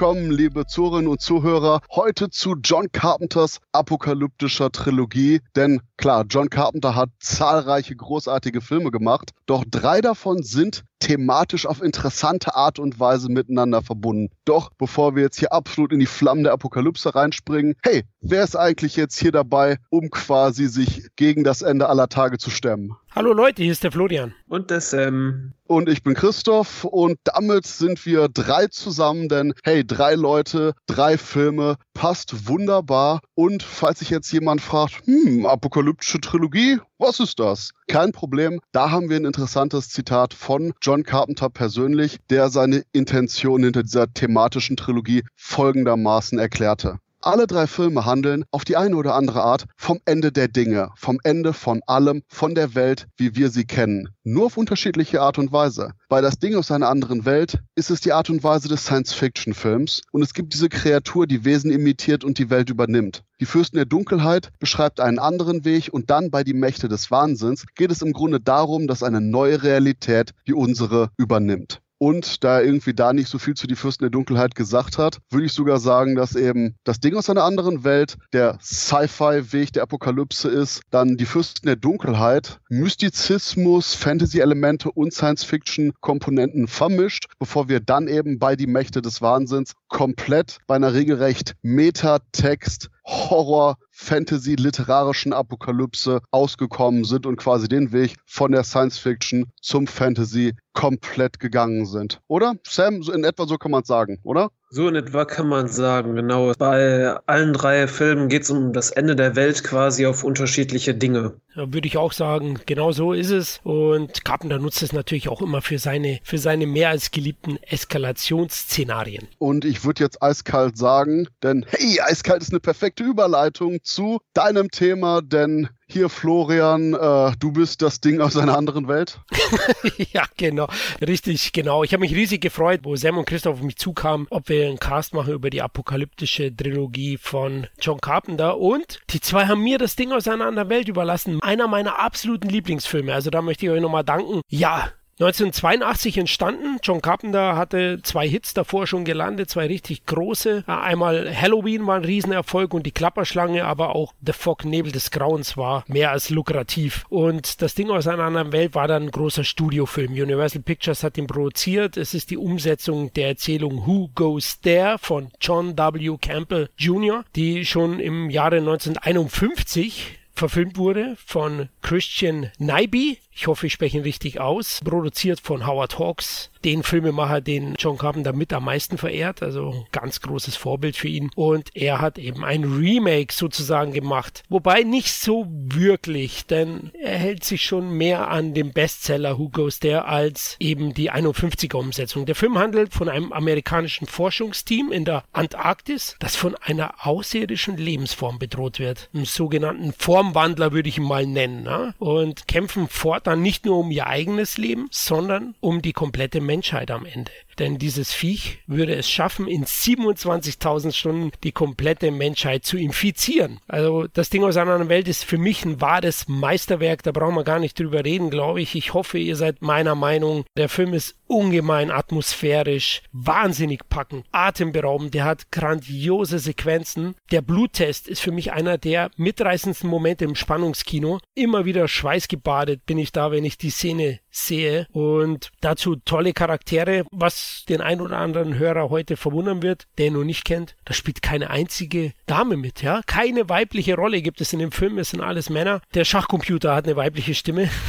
Willkommen, liebe Zuhörerinnen und Zuhörer, heute zu John Carpenters apokalyptischer Trilogie. Denn klar, John Carpenter hat zahlreiche großartige Filme gemacht, doch drei davon sind thematisch auf interessante Art und Weise miteinander verbunden. Doch bevor wir jetzt hier absolut in die Flammen der Apokalypse reinspringen, hey, wer ist eigentlich jetzt hier dabei, um quasi sich gegen das Ende aller Tage zu stemmen? Hallo Leute, hier ist der Florian. Und der Sam. Und ich bin Christoph und damit sind wir drei zusammen, denn hey, drei Leute, drei Filme, passt wunderbar. Und falls sich jetzt jemand fragt, hm, apokalyptische Trilogie, was ist das? Kein Problem, da haben wir ein interessantes Zitat von John Carpenter persönlich, der seine Intention hinter dieser thematischen Trilogie folgendermaßen erklärte. Alle drei Filme handeln auf die eine oder andere Art vom Ende der Dinge, vom Ende von allem, von der Welt, wie wir sie kennen. Nur auf unterschiedliche Art und Weise. Bei Das Ding aus einer anderen Welt ist es die Art und Weise des Science-Fiction-Films und es gibt diese Kreatur, die Wesen imitiert und die Welt übernimmt. Die Fürsten der Dunkelheit beschreibt einen anderen Weg und dann bei Die Mächte des Wahnsinns geht es im Grunde darum, dass eine neue Realität die unsere übernimmt. Und da er irgendwie da nicht so viel zu die Fürsten der Dunkelheit gesagt hat, würde ich sogar sagen, dass eben das Ding aus einer anderen Welt der Sci-Fi-Weg der Apokalypse ist. Dann die Fürsten der Dunkelheit, Mystizismus, Fantasy-Elemente und Science-Fiction-Komponenten vermischt, bevor wir dann eben bei die Mächte des Wahnsinns komplett bei einer regelrecht Metatext Horror, Fantasy, literarischen Apokalypse ausgekommen sind und quasi den Weg von der Science Fiction zum Fantasy komplett gegangen sind. Oder? Sam, in etwa so kann man es sagen, oder? So in etwa kann man sagen, genau. Bei allen drei Filmen geht es um das Ende der Welt quasi auf unterschiedliche Dinge. Ja, würde ich auch sagen, genau so ist es. Und Carpenter nutzt es natürlich auch immer für seine, für seine mehr als geliebten Eskalationsszenarien. Und ich würde jetzt eiskalt sagen, denn hey, eiskalt ist eine perfekte Überleitung zu deinem Thema, denn hier Florian, äh, du bist das Ding aus einer anderen Welt. ja, genau, richtig, genau. Ich habe mich riesig gefreut, wo Sam und Christoph auf mich zukamen, ob wir einen Cast machen über die apokalyptische Trilogie von John Carpenter. Und die zwei haben mir das Ding aus einer anderen Welt überlassen. Einer meiner absoluten Lieblingsfilme. Also da möchte ich euch nochmal danken. Ja, 1982 entstanden. John Carpenter hatte zwei Hits davor schon gelandet, zwei richtig große. Einmal Halloween war ein Riesenerfolg und die Klapperschlange, aber auch The Fog Nebel des Grauens war mehr als lukrativ. Und das Ding aus einer anderen Welt war dann ein großer Studiofilm. Universal Pictures hat ihn produziert. Es ist die Umsetzung der Erzählung Who Goes There von John W. Campbell Jr., die schon im Jahre 1951 verfilmt wurde von Christian Nyby. Ich hoffe, ich spreche ihn richtig aus. Produziert von Howard Hawks, den Filmemacher, den John Carpenter mit am meisten verehrt. Also ganz großes Vorbild für ihn. Und er hat eben ein Remake sozusagen gemacht. Wobei nicht so wirklich, denn er hält sich schon mehr an dem Bestseller Who Goes There als eben die 51er Umsetzung. Der Film handelt von einem amerikanischen Forschungsteam in der Antarktis, das von einer außerirdischen Lebensform bedroht wird. Einen sogenannten Formwandler würde ich ihn mal nennen. Ne? Und kämpfen fortan dann nicht nur um ihr eigenes Leben, sondern um die komplette Menschheit am Ende. Denn dieses Viech würde es schaffen, in 27.000 Stunden die komplette Menschheit zu infizieren. Also das Ding aus einer anderen Welt ist für mich ein wahres Meisterwerk. Da brauchen wir gar nicht drüber reden, glaube ich. Ich hoffe, ihr seid meiner Meinung. Der Film ist ungemein atmosphärisch, wahnsinnig packend, atemberaubend. Der hat grandiose Sequenzen. Der Bluttest ist für mich einer der mitreißendsten Momente im Spannungskino. Immer wieder schweißgebadet bin ich da, wenn ich die Szene sehe. Und dazu tolle Charaktere, was den ein oder anderen Hörer heute verwundern wird, der ihn noch nicht kennt. Da spielt keine einzige Dame mit, ja. Keine weibliche Rolle gibt es in dem Film, es sind alles Männer. Der Schachcomputer hat eine weibliche Stimme.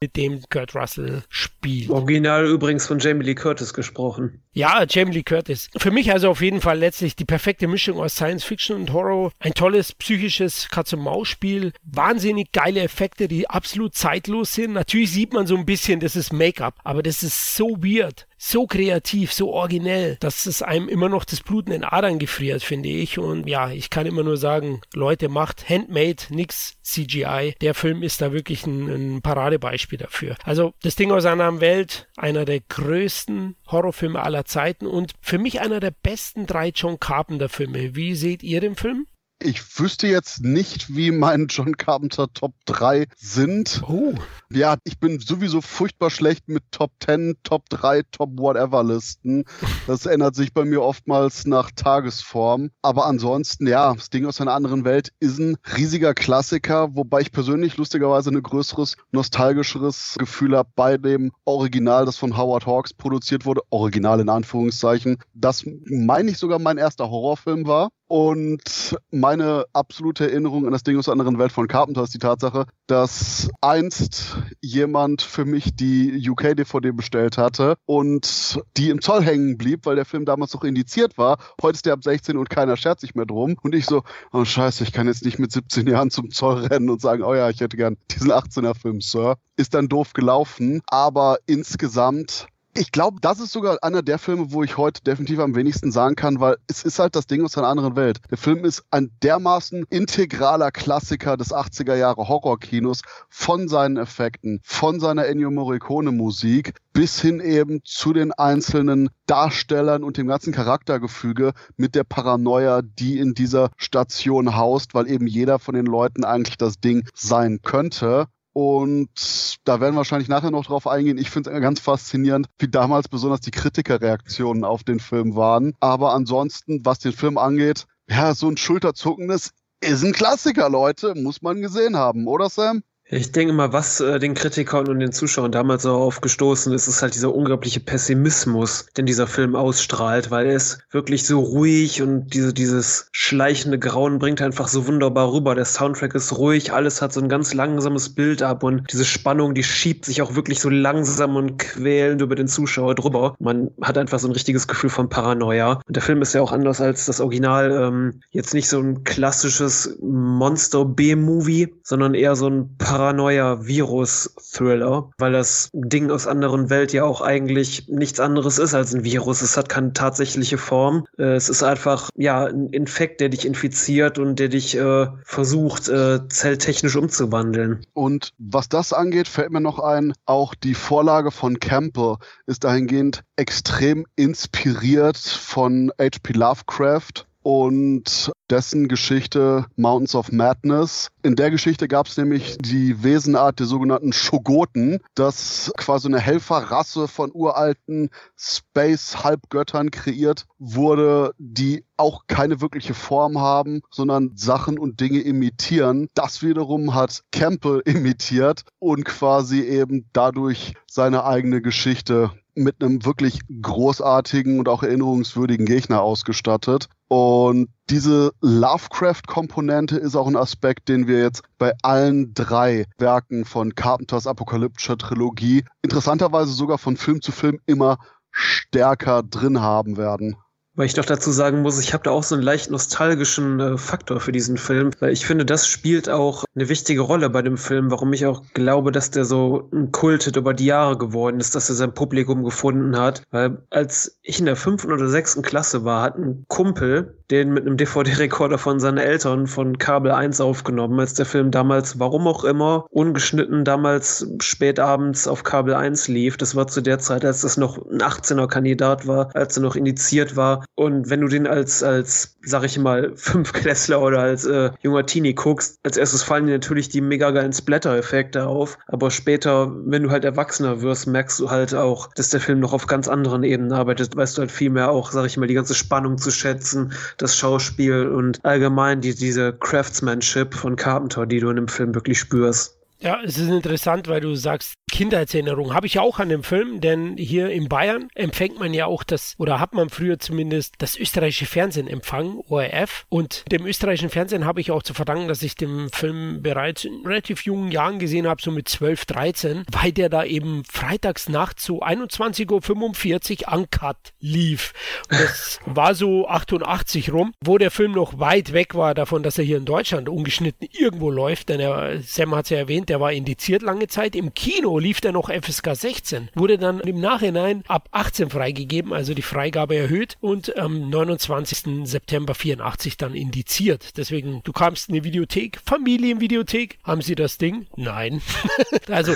mit dem Kurt Russell spielt. Original übrigens von Jamie Lee Curtis gesprochen. Ja, Jamie Lee Curtis. Für mich also auf jeden Fall letztlich die perfekte Mischung aus Science Fiction und Horror. Ein tolles psychisches Katz-und-Maus-Spiel. Wahnsinnig geile Effekte, die absolut zeitlos sind. Natürlich sieht man so ein bisschen, das ist Make-up, aber das ist so weird so kreativ, so originell, dass es einem immer noch das Blut in den Adern gefriert, finde ich. Und ja, ich kann immer nur sagen, Leute, macht Handmade, nix CGI. Der Film ist da wirklich ein, ein Paradebeispiel dafür. Also das Ding aus einer Welt, einer der größten Horrorfilme aller Zeiten und für mich einer der besten drei John Carpenter Filme. Wie seht ihr den Film? Ich wüsste jetzt nicht, wie mein John Carpenter Top 3 sind. Oh. Ja, ich bin sowieso furchtbar schlecht mit Top 10, Top 3, Top Whatever Listen. Das ändert sich bei mir oftmals nach Tagesform. Aber ansonsten, ja, das Ding aus einer anderen Welt ist ein riesiger Klassiker, wobei ich persönlich lustigerweise ein größeres, nostalgischeres Gefühl habe bei dem Original, das von Howard Hawks produziert wurde. Original in Anführungszeichen. Das meine ich sogar mein erster Horrorfilm war. Und meine absolute Erinnerung an das Ding aus der anderen Welt von Carpenter ist die Tatsache, dass einst jemand für mich die UK-DVD bestellt hatte und die im Zoll hängen blieb, weil der Film damals noch indiziert war. Heute ist der ab 16 und keiner schert sich mehr drum. Und ich so, oh scheiße, ich kann jetzt nicht mit 17 Jahren zum Zoll rennen und sagen, oh ja, ich hätte gern diesen 18er-Film, Sir. Ist dann doof gelaufen, aber insgesamt ich glaube, das ist sogar einer der Filme, wo ich heute definitiv am wenigsten sagen kann, weil es ist halt das Ding aus einer anderen Welt. Der Film ist ein dermaßen integraler Klassiker des 80er Jahre Horrorkinos von seinen Effekten, von seiner Ennio Morricone Musik bis hin eben zu den einzelnen Darstellern und dem ganzen Charaktergefüge mit der Paranoia, die in dieser Station haust, weil eben jeder von den Leuten eigentlich das Ding sein könnte. Und da werden wir wahrscheinlich nachher noch drauf eingehen. Ich finde es ganz faszinierend, wie damals besonders die Kritikerreaktionen auf den Film waren. Aber ansonsten, was den Film angeht, ja, so ein Schulterzuckendes ist ein Klassiker, Leute. Muss man gesehen haben, oder Sam? Ich denke mal, was äh, den Kritikern und den Zuschauern damals so aufgestoßen ist, ist halt dieser unglaubliche Pessimismus, den dieser Film ausstrahlt, weil er ist wirklich so ruhig und diese, dieses schleichende Grauen bringt einfach so wunderbar rüber. Der Soundtrack ist ruhig, alles hat so ein ganz langsames Bild ab und diese Spannung, die schiebt sich auch wirklich so langsam und quälend über den Zuschauer drüber. Man hat einfach so ein richtiges Gefühl von Paranoia. Und der Film ist ja auch anders als das Original, ähm, jetzt nicht so ein klassisches Monster-B-Movie, sondern eher so ein Par Paranoia-Virus-Thriller, weil das Ding aus anderen Welt ja auch eigentlich nichts anderes ist als ein Virus. Es hat keine tatsächliche Form. Äh, es ist einfach, ja, ein Infekt, der dich infiziert und der dich äh, versucht, äh, zelltechnisch umzuwandeln. Und was das angeht, fällt mir noch ein, auch die Vorlage von Campbell ist dahingehend extrem inspiriert von H.P. Lovecraft und dessen Geschichte Mountains of Madness. In der Geschichte gab es nämlich die Wesenart der sogenannten Shogoten, das quasi eine Helferrasse von uralten Space-Halbgöttern kreiert wurde, die auch keine wirkliche Form haben, sondern Sachen und Dinge imitieren. Das wiederum hat Campbell imitiert und quasi eben dadurch seine eigene Geschichte mit einem wirklich großartigen und auch erinnerungswürdigen Gegner ausgestattet. Und diese Lovecraft-Komponente ist auch ein Aspekt, den wir jetzt bei allen drei Werken von Carpenters apokalyptischer Trilogie interessanterweise sogar von Film zu Film immer stärker drin haben werden. Weil ich doch dazu sagen muss, ich habe da auch so einen leicht nostalgischen äh, Faktor für diesen Film, weil ich finde, das spielt auch eine wichtige Rolle bei dem Film, warum ich auch glaube, dass der so ein Kultet über die Jahre geworden ist, dass er sein Publikum gefunden hat. Weil als ich in der fünften oder sechsten Klasse war, hat ein Kumpel den mit einem DVD-Rekorder von seinen Eltern von Kabel 1 aufgenommen, als der Film damals, warum auch immer, ungeschnitten damals spät abends auf Kabel 1 lief. Das war zu der Zeit, als das noch ein 18er-Kandidat war, als er noch indiziert war. Und wenn du den als, als, sag ich mal, Fünfklässler oder als äh, junger Teenie guckst, als erstes fallen dir natürlich die mega geilen Splatter-Effekte auf. Aber später, wenn du halt erwachsener wirst, merkst du halt auch, dass der Film noch auf ganz anderen Ebenen arbeitet. Weißt du halt viel mehr auch, sag ich mal, die ganze Spannung zu schätzen, das Schauspiel und allgemein die, diese Craftsmanship von Carpenter, die du in dem Film wirklich spürst. Ja, es ist interessant, weil du sagst, Kindheitserinnerung habe ich ja auch an dem Film, denn hier in Bayern empfängt man ja auch das, oder hat man früher zumindest das österreichische Fernsehen empfangen, ORF. Und dem österreichischen Fernsehen habe ich auch zu verdanken, dass ich den Film bereits in relativ jungen Jahren gesehen habe, so mit 12, 13, weil der da eben freitags nachts so 21.45 Uhr uncut lief. Und das war so 88 rum, wo der Film noch weit weg war davon, dass er hier in Deutschland ungeschnitten irgendwo läuft, denn er, Sam hat es ja erwähnt, der war indiziert lange Zeit. Im Kino lief der noch FSK 16, wurde dann im Nachhinein ab 18 freigegeben, also die Freigabe erhöht und am 29. September 84 dann indiziert. Deswegen, du kamst in die Videothek, Familienvideothek, haben sie das Ding? Nein. also,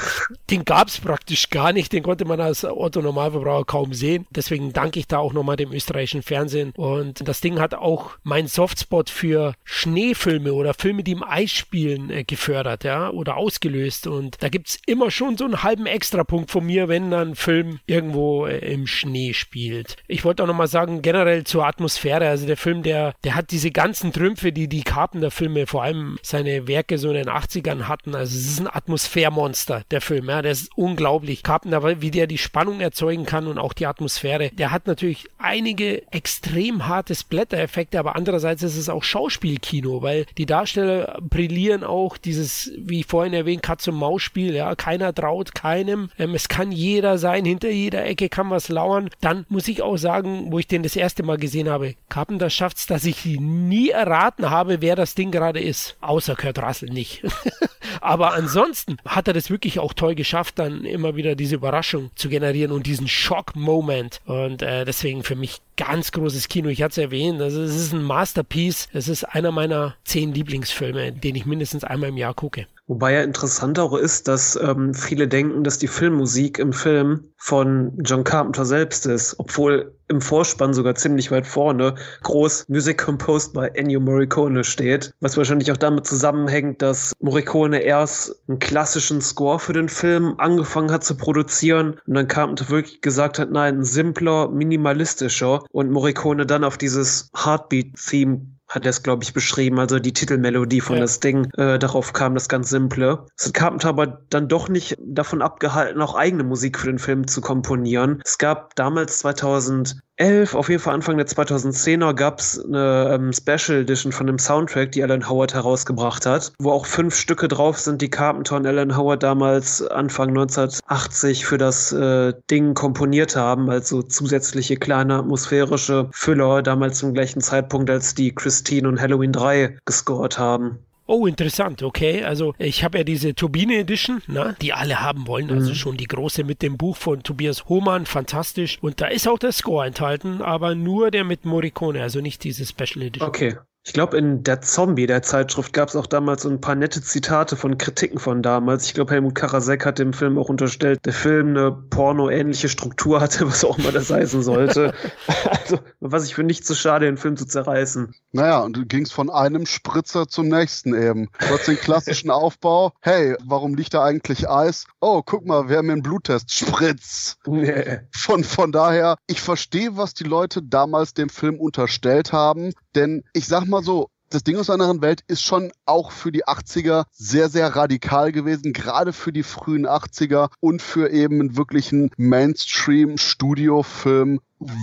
den gab es praktisch gar nicht, den konnte man als Otto-Normalverbraucher kaum sehen. Deswegen danke ich da auch nochmal dem österreichischen Fernsehen. Und das Ding hat auch meinen Softspot für Schneefilme oder Filme, die im Eis spielen, äh, gefördert, ja, oder ausgelöst. Und da gibt es immer schon so einen halben Extrapunkt von mir, wenn dann ein Film irgendwo äh, im Schnee spielt. Ich wollte auch nochmal sagen, generell zur Atmosphäre, also der Film, der, der hat diese ganzen Trümpfe, die die Carpenter-Filme, vor allem seine Werke so in den 80ern hatten. Also es ist ein Atmosphärmonster, der Film, ja, der ist unglaublich. Carpenter, wie der die Spannung erzeugen kann und auch die Atmosphäre. Der hat natürlich einige extrem harte Splatter-Effekte, aber andererseits ist es auch Schauspielkino, weil die Darsteller brillieren auch dieses, wie vorhin erwähnt, Katz-und-Maus-Spiel, ja, keiner traut keinem, ähm, es kann jeder sein, hinter jeder Ecke kann was lauern. Dann muss ich auch sagen, wo ich den das erste Mal gesehen habe, Carpenter schafft es, dass ich nie erraten habe, wer das Ding gerade ist, außer Kurt Russell nicht. aber ansonsten hat er das wirklich auch toll geschafft, dann immer wieder diese Überraschung zu generieren und diesen Schock-Moment. Und äh, deswegen für mich ganz großes Kino. Ich hatte es erwähnt, also es ist ein Masterpiece. Es ist einer meiner zehn Lieblingsfilme, den ich mindestens einmal im Jahr gucke. Wobei ja interessant auch ist, dass ähm, viele denken, dass die Filmmusik im Film von John Carpenter selbst ist, obwohl im Vorspann sogar ziemlich weit vorne groß Music Composed by Ennio Morricone steht, was wahrscheinlich auch damit zusammenhängt, dass Morricone erst einen klassischen Score für den Film angefangen hat zu produzieren und dann Carpenter wirklich gesagt hat, nein, ein simpler, minimalistischer und Morricone dann auf dieses Heartbeat-Theme hat er es, glaube ich, beschrieben, also die Titelmelodie von ja. das Ding. Äh, darauf kam das ganz Simple. Es hat Carpenter aber dann doch nicht davon abgehalten, auch eigene Musik für den Film zu komponieren. Es gab damals 2000 2011, auf jeden Fall Anfang der 2010er, gab es eine ähm, Special Edition von dem Soundtrack, die Alan Howard herausgebracht hat, wo auch fünf Stücke drauf sind, die Carpenter und Alan Howard damals Anfang 1980 für das äh, Ding komponiert haben, also zusätzliche kleine atmosphärische Füller, damals zum gleichen Zeitpunkt, als die Christine und Halloween 3 gescored haben. Oh, interessant, okay. Also ich habe ja diese Turbine Edition, na, die alle haben wollen. Also mhm. schon die große mit dem Buch von Tobias Hohmann, fantastisch. Und da ist auch der Score enthalten, aber nur der mit Morricone, also nicht diese Special Edition. Okay. Ich glaube, in der Zombie, der Zeitschrift, gab es auch damals so ein paar nette Zitate von Kritiken von damals. Ich glaube, Helmut Karasek hat dem Film auch unterstellt, der Film eine porno-ähnliche Struktur hatte, was auch immer das heißen sollte. also, was ich für nicht so schade, den Film zu zerreißen. Naja, und du gingst von einem Spritzer zum nächsten eben. Du hast den klassischen Aufbau. Hey, warum liegt da eigentlich Eis? Oh, guck mal, wir haben einen Bluttest. Spritz. Nee. Von, von daher, ich verstehe, was die Leute damals dem Film unterstellt haben, denn ich sag mal, mal so, das Ding aus einer anderen Welt ist schon auch für die 80er sehr, sehr radikal gewesen, gerade für die frühen 80er und für eben einen wirklichen Mainstream-Studiofilm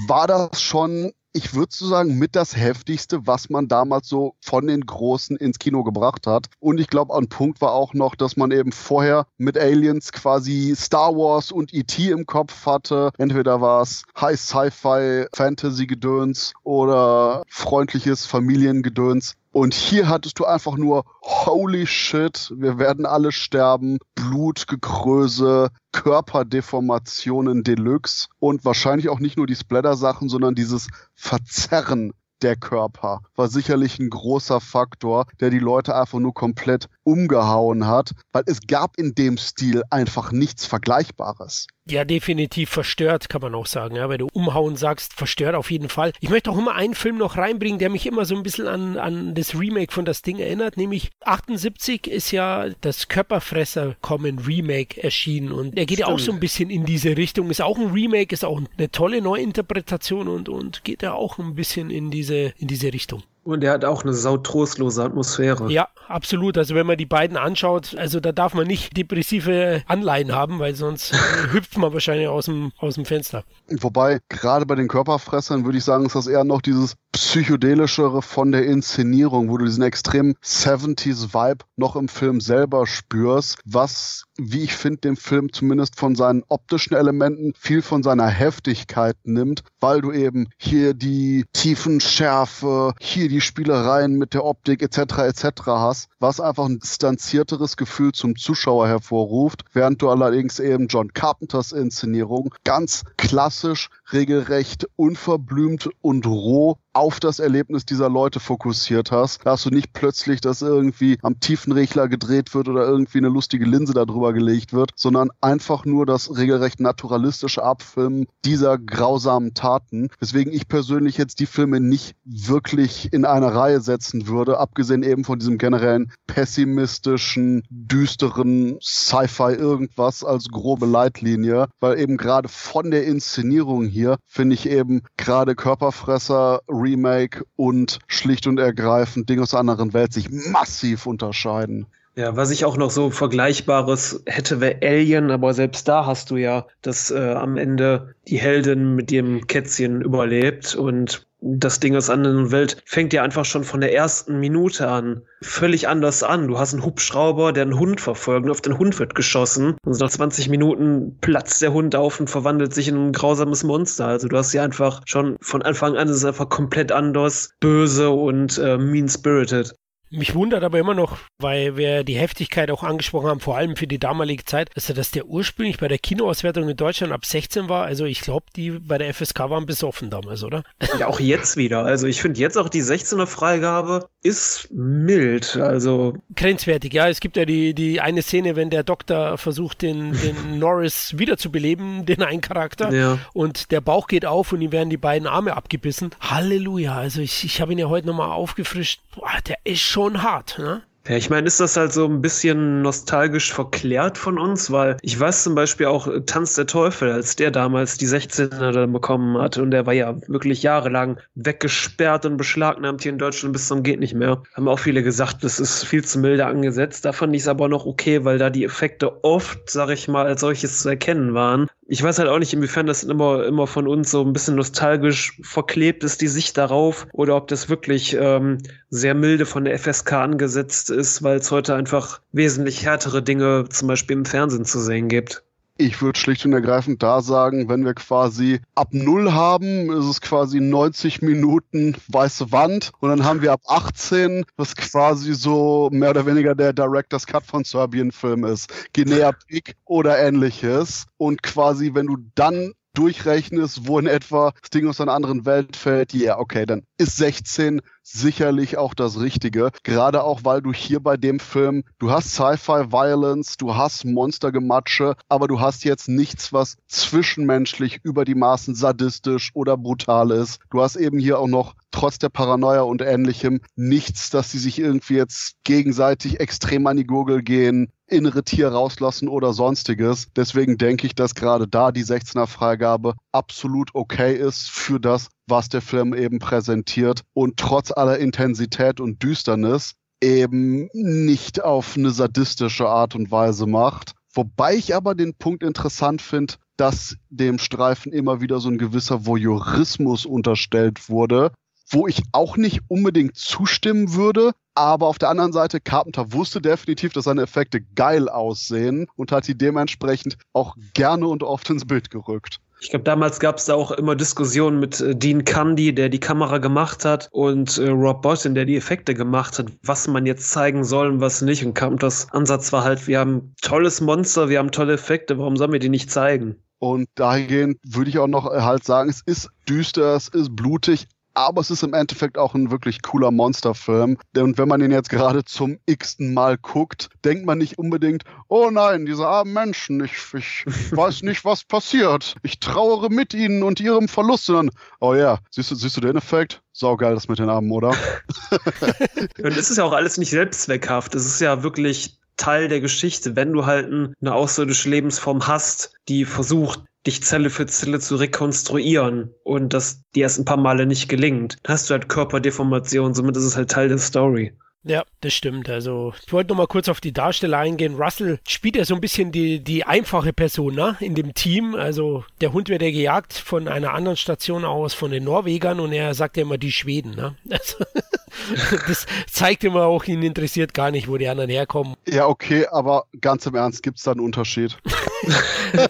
war das schon ich würde so sagen, mit das heftigste, was man damals so von den Großen ins Kino gebracht hat. Und ich glaube, ein Punkt war auch noch, dass man eben vorher mit Aliens quasi Star Wars und E.T. im Kopf hatte. Entweder war es High Sci-Fi, Fantasy-Gedöns oder freundliches Familiengedöns. Und hier hattest du einfach nur Holy shit, wir werden alle sterben, Blutgekröse, Körperdeformationen Deluxe und wahrscheinlich auch nicht nur die Splatter-Sachen, sondern dieses Verzerren der Körper war sicherlich ein großer Faktor, der die Leute einfach nur komplett umgehauen hat, weil es gab in dem Stil einfach nichts Vergleichbares. Ja, definitiv verstört, kann man auch sagen. Ja, wenn du umhauen sagst, verstört auf jeden Fall. Ich möchte auch immer einen Film noch reinbringen, der mich immer so ein bisschen an, an das Remake von das Ding erinnert, nämlich 78 ist ja das Körperfresser kommen Remake erschienen und er geht Stimmt. ja auch so ein bisschen in diese Richtung. Ist auch ein Remake, ist auch eine tolle Neuinterpretation und, und geht ja auch ein bisschen in diese, in diese Richtung. Und er hat auch eine sautrostlose Atmosphäre. Ja, absolut. Also wenn man die beiden anschaut, also da darf man nicht depressive Anleihen haben, weil sonst hüpft man wahrscheinlich aus dem, aus dem Fenster. Wobei, gerade bei den Körperfressern würde ich sagen, ist das eher noch dieses psychedelischere von der Inszenierung, wo du diesen extremen 70s-Vibe noch im Film selber spürst, was, wie ich finde, dem Film zumindest von seinen optischen Elementen viel von seiner Heftigkeit nimmt, weil du eben hier die tiefen Schärfe, hier die die Spielereien mit der Optik etc. etc. hast, was einfach ein distanzierteres Gefühl zum Zuschauer hervorruft, während du allerdings eben John Carpenters Inszenierung ganz klassisch, regelrecht, unverblümt und roh auf das Erlebnis dieser Leute fokussiert hast. Da hast du nicht plötzlich, dass irgendwie am Tiefenregler gedreht wird oder irgendwie eine lustige Linse darüber gelegt wird, sondern einfach nur das regelrecht naturalistische Abfilmen dieser grausamen Taten. Weswegen ich persönlich jetzt die Filme nicht wirklich in eine Reihe setzen würde, abgesehen eben von diesem generellen pessimistischen, düsteren Sci-Fi irgendwas als grobe Leitlinie, weil eben gerade von der Inszenierung hier finde ich eben gerade Körperfresser, Remake und schlicht und ergreifend Ding aus einer anderen Welt sich massiv unterscheiden. Ja, was ich auch noch so Vergleichbares hätte, wäre Alien, aber selbst da hast du ja, dass äh, am Ende die Heldin mit ihrem Kätzchen überlebt und das Ding aus anderen Welt fängt ja einfach schon von der ersten Minute an völlig anders an. Du hast einen Hubschrauber, der einen Hund verfolgt und auf den Hund wird geschossen. Und nach 20 Minuten platzt der Hund auf und verwandelt sich in ein grausames Monster. Also du hast ja einfach schon von Anfang an ist es einfach komplett anders, böse und äh, mean-spirited. Mich wundert aber immer noch, weil wir die Heftigkeit auch angesprochen haben, vor allem für die damalige Zeit, also dass der ursprünglich bei der Kinoauswertung in Deutschland ab 16 war. Also ich glaube, die bei der FSK waren besoffen damals, oder? Ja, auch jetzt wieder. Also ich finde jetzt auch die 16er Freigabe ist mild. Also grenzwertig. Ja, es gibt ja die die eine Szene, wenn der Doktor versucht, den den Norris wiederzubeleben, den einen Charakter, ja. und der Bauch geht auf und ihm werden die beiden Arme abgebissen. Halleluja. Also ich ich habe ihn ja heute nochmal aufgefrischt. Boah, der ist schon schon hart, ne? Ja, ich meine, ist das halt so ein bisschen nostalgisch verklärt von uns, weil ich weiß zum Beispiel auch äh, Tanz der Teufel, als der damals die 16er dann bekommen hat und der war ja wirklich jahrelang weggesperrt und beschlagnahmt hier in Deutschland bis zum geht nicht mehr. Haben auch viele gesagt, das ist viel zu milde angesetzt. Da fand ich es aber noch okay, weil da die Effekte oft, sag ich mal, als solches zu erkennen waren ich weiß halt auch nicht, inwiefern das immer, immer von uns so ein bisschen nostalgisch verklebt ist, die Sicht darauf, oder ob das wirklich ähm, sehr milde von der FSK angesetzt ist, weil es heute einfach wesentlich härtere Dinge zum Beispiel im Fernsehen zu sehen gibt. Ich würde schlicht und ergreifend da sagen, wenn wir quasi ab Null haben, ist es quasi 90 Minuten weiße Wand und dann haben wir ab 18, was quasi so mehr oder weniger der Director's Cut von Serbien-Film ist. Guinea Pig oder ähnliches. Und quasi, wenn du dann durchrechnest, wo in etwa das Ding aus einer anderen Welt fällt, ja, yeah, okay, dann ist 16 sicherlich auch das Richtige. Gerade auch, weil du hier bei dem Film, du hast Sci-Fi-Violence, du hast Monstergematsche, aber du hast jetzt nichts, was zwischenmenschlich über die Maßen sadistisch oder brutal ist. Du hast eben hier auch noch trotz der Paranoia und ähnlichem nichts, dass sie sich irgendwie jetzt gegenseitig extrem an die Gurgel gehen, innere Tier rauslassen oder sonstiges. Deswegen denke ich, dass gerade da die 16er Freigabe absolut okay ist für das, was der Film eben präsentiert und trotz aller Intensität und Düsternis eben nicht auf eine sadistische Art und Weise macht. Wobei ich aber den Punkt interessant finde, dass dem Streifen immer wieder so ein gewisser Voyeurismus unterstellt wurde, wo ich auch nicht unbedingt zustimmen würde. Aber auf der anderen Seite, Carpenter wusste definitiv, dass seine Effekte geil aussehen und hat die dementsprechend auch gerne und oft ins Bild gerückt. Ich glaube, damals gab es da auch immer Diskussionen mit äh, Dean Candy, der die Kamera gemacht hat, und äh, Rob Bottin, der die Effekte gemacht hat, was man jetzt zeigen soll und was nicht. Und Carpenters Ansatz war halt, wir haben tolles Monster, wir haben tolle Effekte, warum sollen wir die nicht zeigen? Und dahingehend würde ich auch noch halt sagen, es ist düster, es ist blutig, aber es ist im Endeffekt auch ein wirklich cooler Monsterfilm. Und wenn man ihn jetzt gerade zum x-ten Mal guckt, denkt man nicht unbedingt, oh nein, diese armen Menschen, ich, ich weiß nicht, was passiert. Ich trauere mit ihnen und ihrem Verlust, sondern, oh ja, siehst du, siehst du den Effekt? Saugeil das mit den Armen, oder? und es ist ja auch alles nicht selbstzweckhaft. Es ist ja wirklich Teil der Geschichte, wenn du halt eine außerirdische Lebensform hast, die versucht, dich Zelle für Zelle zu rekonstruieren und das dir erst ein paar Male nicht gelingt, hast du halt Körperdeformation, somit ist es halt Teil der Story. Ja, das stimmt. Also, ich wollte noch mal kurz auf die Darsteller eingehen. Russell spielt ja so ein bisschen die, die einfache Person ne, in dem Team. Also, der Hund wird ja gejagt von einer anderen Station aus, von den Norwegern, und er sagt ja immer die Schweden. Ne? Also, das zeigt immer auch, ihn interessiert gar nicht, wo die anderen herkommen. Ja, okay, aber ganz im Ernst, gibt es da einen Unterschied?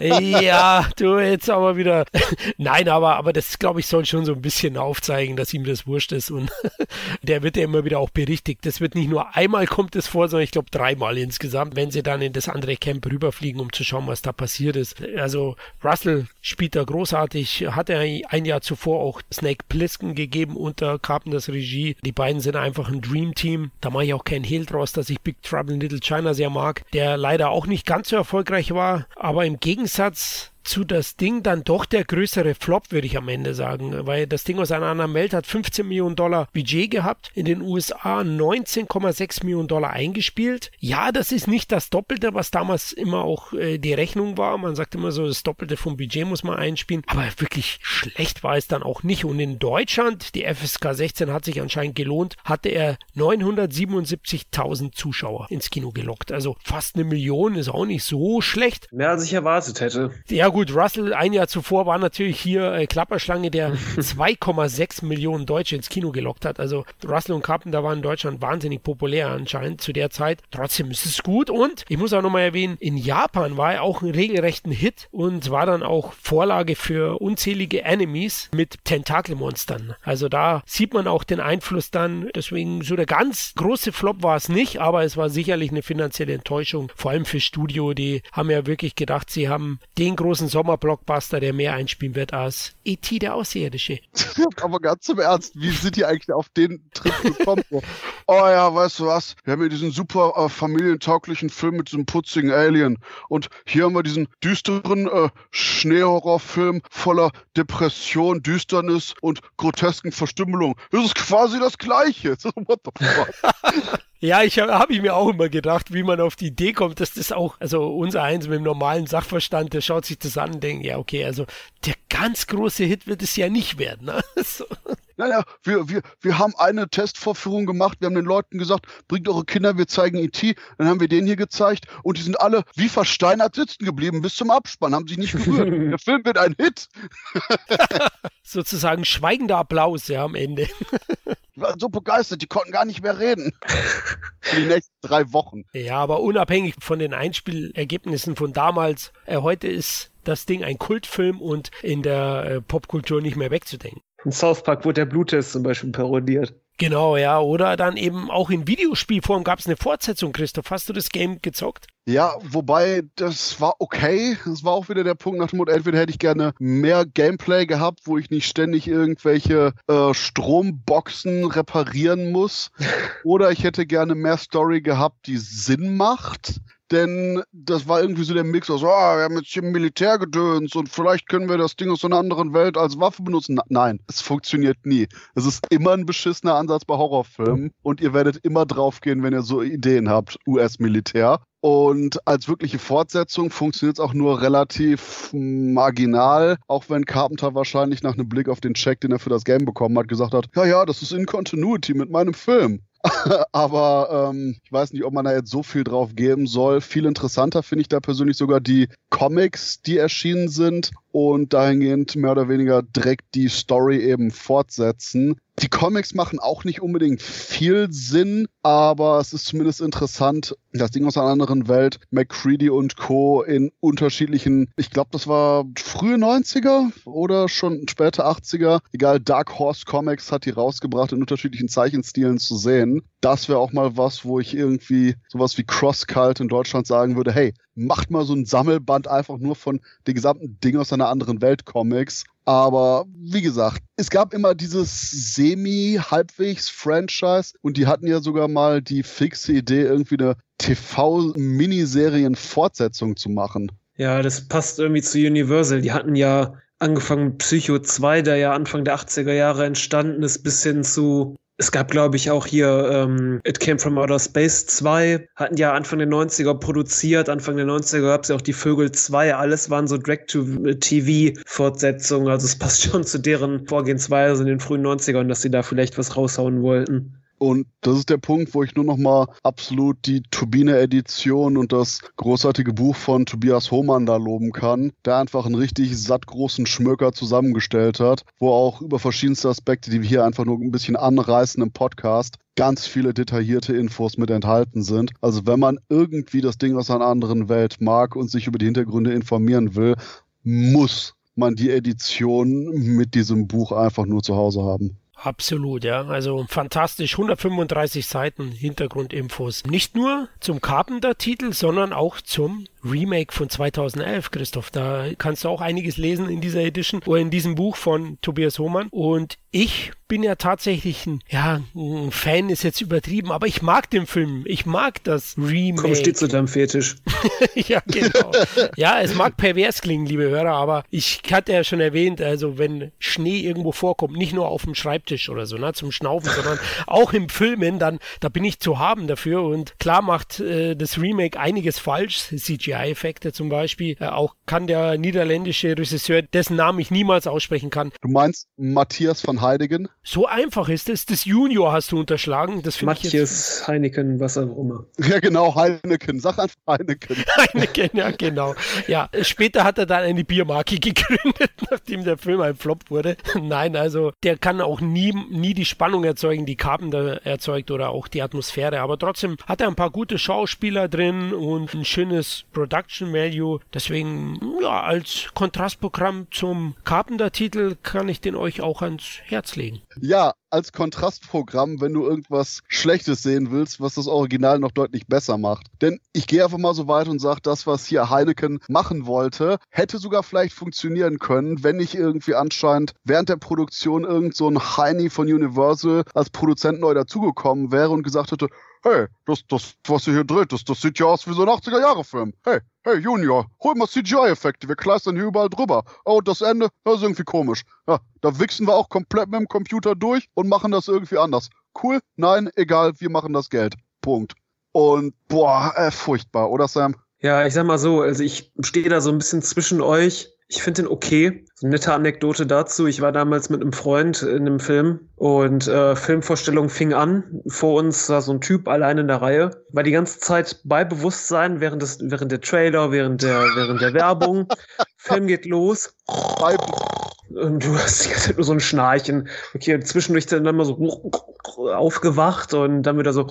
ja, du jetzt aber wieder. Nein, aber, aber das, glaube ich, soll schon so ein bisschen aufzeigen, dass ihm das wurscht ist. Und der wird ja immer wieder auch berichtigt. Das wird nicht nur einmal kommt es vor, sondern ich glaube dreimal insgesamt, wenn sie dann in das andere Camp rüberfliegen, um zu schauen, was da passiert ist. Also Russell spielt da großartig, hat er ein Jahr zuvor auch Snake Plissken gegeben unter Carpenters Regie. Die beiden sind einfach ein Dream Team. Da mache ich auch keinen Hehl draus, dass ich Big Trouble in Little China sehr mag, der leider auch nicht ganz so erfolgreich war, aber im Gegensatz zu das Ding dann doch der größere Flop, würde ich am Ende sagen, weil das Ding aus einer anderen Welt hat 15 Millionen Dollar Budget gehabt, in den USA 19,6 Millionen Dollar eingespielt. Ja, das ist nicht das Doppelte, was damals immer auch äh, die Rechnung war. Man sagt immer so, das Doppelte vom Budget muss man einspielen, aber wirklich schlecht war es dann auch nicht. Und in Deutschland, die FSK 16 hat sich anscheinend gelohnt, hatte er 977.000 Zuschauer ins Kino gelockt. Also fast eine Million ist auch nicht so schlecht. Mehr als ich erwartet hätte. Ja, gut, Russell ein Jahr zuvor war natürlich hier äh, Klapperschlange, der 2,6 Millionen Deutsche ins Kino gelockt hat. Also Russell und Carpenter waren in Deutschland wahnsinnig populär anscheinend zu der Zeit. Trotzdem ist es gut und ich muss auch nochmal erwähnen, in Japan war er auch ein regelrechten Hit und war dann auch Vorlage für unzählige Enemies mit Tentakelmonstern. Also da sieht man auch den Einfluss dann. Deswegen so der ganz große Flop war es nicht, aber es war sicherlich eine finanzielle Enttäuschung, vor allem für Studio. Die haben ja wirklich gedacht, sie haben den großen großen Sommerblockbuster, der mehr einspielen wird als E.T. der Außerirdische. Aber ganz im Ernst, wie sind die eigentlich auf den Trip gekommen? oh ja, weißt du was? Wir haben hier diesen super äh, familientauglichen Film mit diesem putzigen Alien. Und hier haben wir diesen düsteren äh, Schneehorrorfilm voller Depression, Düsternis und grotesken Verstümmelung. Das ist quasi das Gleiche. What the fuck? Ja, ich habe hab ich mir auch immer gedacht, wie man auf die Idee kommt, dass das auch, also unser Eins mit dem normalen Sachverstand, der schaut sich das an und denkt, ja, okay, also der ganz große Hit wird es ja nicht werden. Ne? So. Naja, wir, wir, wir haben eine Testvorführung gemacht, wir haben den Leuten gesagt, bringt eure Kinder, wir zeigen E.T., dann haben wir den hier gezeigt und die sind alle wie versteinert sitzen geblieben bis zum Abspann, haben sich nicht gerührt. Der Film wird ein Hit. Sozusagen schweigender Applaus, ja, am Ende. Die waren so begeistert, die konnten gar nicht mehr reden. Für die nächsten drei Wochen. Ja, aber unabhängig von den Einspielergebnissen von damals, äh, heute ist das Ding ein Kultfilm und in der äh, Popkultur nicht mehr wegzudenken. In South Park wurde der Bluttest zum Beispiel parodiert. Genau, ja. Oder dann eben auch in Videospielform gab es eine Fortsetzung, Christoph. Hast du das Game gezockt? Ja, wobei das war okay. Das war auch wieder der Punkt nach dem Motto, entweder hätte ich gerne mehr Gameplay gehabt, wo ich nicht ständig irgendwelche äh, Stromboxen reparieren muss. oder ich hätte gerne mehr Story gehabt, die Sinn macht denn das war irgendwie so der Mix aus, oh, wir haben jetzt hier Militärgedöns und vielleicht können wir das Ding aus einer anderen Welt als Waffe benutzen. Na, nein, es funktioniert nie. Es ist immer ein beschissener Ansatz bei Horrorfilmen und ihr werdet immer draufgehen, wenn ihr so Ideen habt, US-Militär. Und als wirkliche Fortsetzung funktioniert es auch nur relativ marginal, auch wenn Carpenter wahrscheinlich nach einem Blick auf den Check, den er für das Game bekommen hat, gesagt hat, ja, ja, das ist in Continuity mit meinem Film. Aber ähm, ich weiß nicht, ob man da jetzt so viel drauf geben soll. Viel interessanter finde ich da persönlich sogar die Comics, die erschienen sind und dahingehend mehr oder weniger direkt die Story eben fortsetzen. Die Comics machen auch nicht unbedingt viel Sinn, aber es ist zumindest interessant, das Ding aus einer anderen Welt, McCready und Co. in unterschiedlichen, ich glaube, das war frühe 90er oder schon späte 80er, egal, Dark Horse Comics hat die rausgebracht, in unterschiedlichen Zeichenstilen zu sehen. Das wäre auch mal was, wo ich irgendwie sowas wie Cross-Cult in Deutschland sagen würde, hey, macht mal so ein Sammelband einfach nur von den gesamten Ding aus einer anderen Welt Comics. Aber wie gesagt, es gab immer dieses semi-halbwegs-Franchise und die hatten ja sogar mal die fixe Idee, irgendwie eine TV-Miniserien-Fortsetzung zu machen. Ja, das passt irgendwie zu Universal. Die hatten ja angefangen mit Psycho 2, der ja Anfang der 80er Jahre entstanden ist, bis hin zu es gab, glaube ich, auch hier ähm, It Came From Outer Space 2, hatten ja Anfang der 90er produziert. Anfang der 90er gab es ja auch die Vögel 2. Alles waren so Direct-to-TV-Fortsetzungen. Also es passt schon zu deren Vorgehensweise in den frühen 90ern, dass sie da vielleicht was raushauen wollten. Und das ist der Punkt, wo ich nur noch mal absolut die Turbine-Edition und das großartige Buch von Tobias Hohmann da loben kann, der einfach einen richtig sattgroßen Schmöker zusammengestellt hat, wo auch über verschiedenste Aspekte, die wir hier einfach nur ein bisschen anreißen im Podcast, ganz viele detaillierte Infos mit enthalten sind. Also wenn man irgendwie das Ding aus einer anderen Welt mag und sich über die Hintergründe informieren will, muss man die Edition mit diesem Buch einfach nur zu Hause haben. Absolut, ja. Also fantastisch. 135 Seiten Hintergrundinfos. Nicht nur zum Carpenter-Titel, sondern auch zum Remake von 2011, Christoph. Da kannst du auch einiges lesen in dieser Edition oder in diesem Buch von Tobias Hohmann. Und ich bin ja tatsächlich ein, ja, ein Fan ist jetzt übertrieben, aber ich mag den Film. Ich mag das Remake. Komm, steht zu deinem Fetisch. ja, genau. ja, es mag pervers klingen, liebe Hörer, aber ich hatte ja schon erwähnt, also wenn Schnee irgendwo vorkommt, nicht nur auf dem Schreibtisch oder so, ne, zum Schnaufen, sondern auch im Filmen, dann, da bin ich zu haben dafür und klar macht äh, das Remake einiges falsch. CGI CGI-Effekte zum Beispiel. Äh, auch kann der niederländische Regisseur, dessen Namen ich niemals aussprechen kann. Du meinst Matthias van Heidegen? So einfach ist es. Das Junior hast du unterschlagen. Das Matthias Heineken, was auch immer. Ja, genau, Heineken. Sag einfach Heineken. Heineken, ja, genau. Ja, später hat er dann eine Biermarke gegründet, nachdem der Film ein Flop wurde. Nein, also der kann auch nie, nie die Spannung erzeugen, die Carpenter erzeugt oder auch die Atmosphäre. Aber trotzdem hat er ein paar gute Schauspieler drin und ein schönes Production Value. Deswegen, ja, als Kontrastprogramm zum Carpenter-Titel kann ich den euch auch ans Herz legen. Ja, als Kontrastprogramm, wenn du irgendwas Schlechtes sehen willst, was das Original noch deutlich besser macht. Denn ich gehe einfach mal so weit und sage, das, was hier Heineken machen wollte, hätte sogar vielleicht funktionieren können, wenn nicht irgendwie anscheinend während der Produktion irgend so ein Heini von Universal als Produzent neu dazugekommen wäre und gesagt hätte, hey, das, das, was ihr hier dreht, das, das sieht ja aus wie so ein 80er-Jahre-Film. Hey, hey, Junior, hol mal CGI-Effekte, wir kleistern hier überall drüber. Oh, das Ende, das ist irgendwie komisch. Ja, da wichsen wir auch komplett mit dem Computer durch und machen das irgendwie anders. Cool? Nein, egal, wir machen das Geld. Punkt. Und boah, äh, furchtbar, oder Sam? Ja, ich sag mal so, also ich stehe da so ein bisschen zwischen euch. Ich finde den okay. Nette Anekdote dazu. Ich war damals mit einem Freund in einem Film und äh, Filmvorstellung fing an. Vor uns war so ein Typ allein in der Reihe. War die ganze Zeit bei Bewusstsein während des, während der Trailer, während der, während der Werbung. Film geht los. Und du hast die ganze Zeit nur so ein Schnarchen. Okay, zwischendurch dann mal so aufgewacht und dann wieder so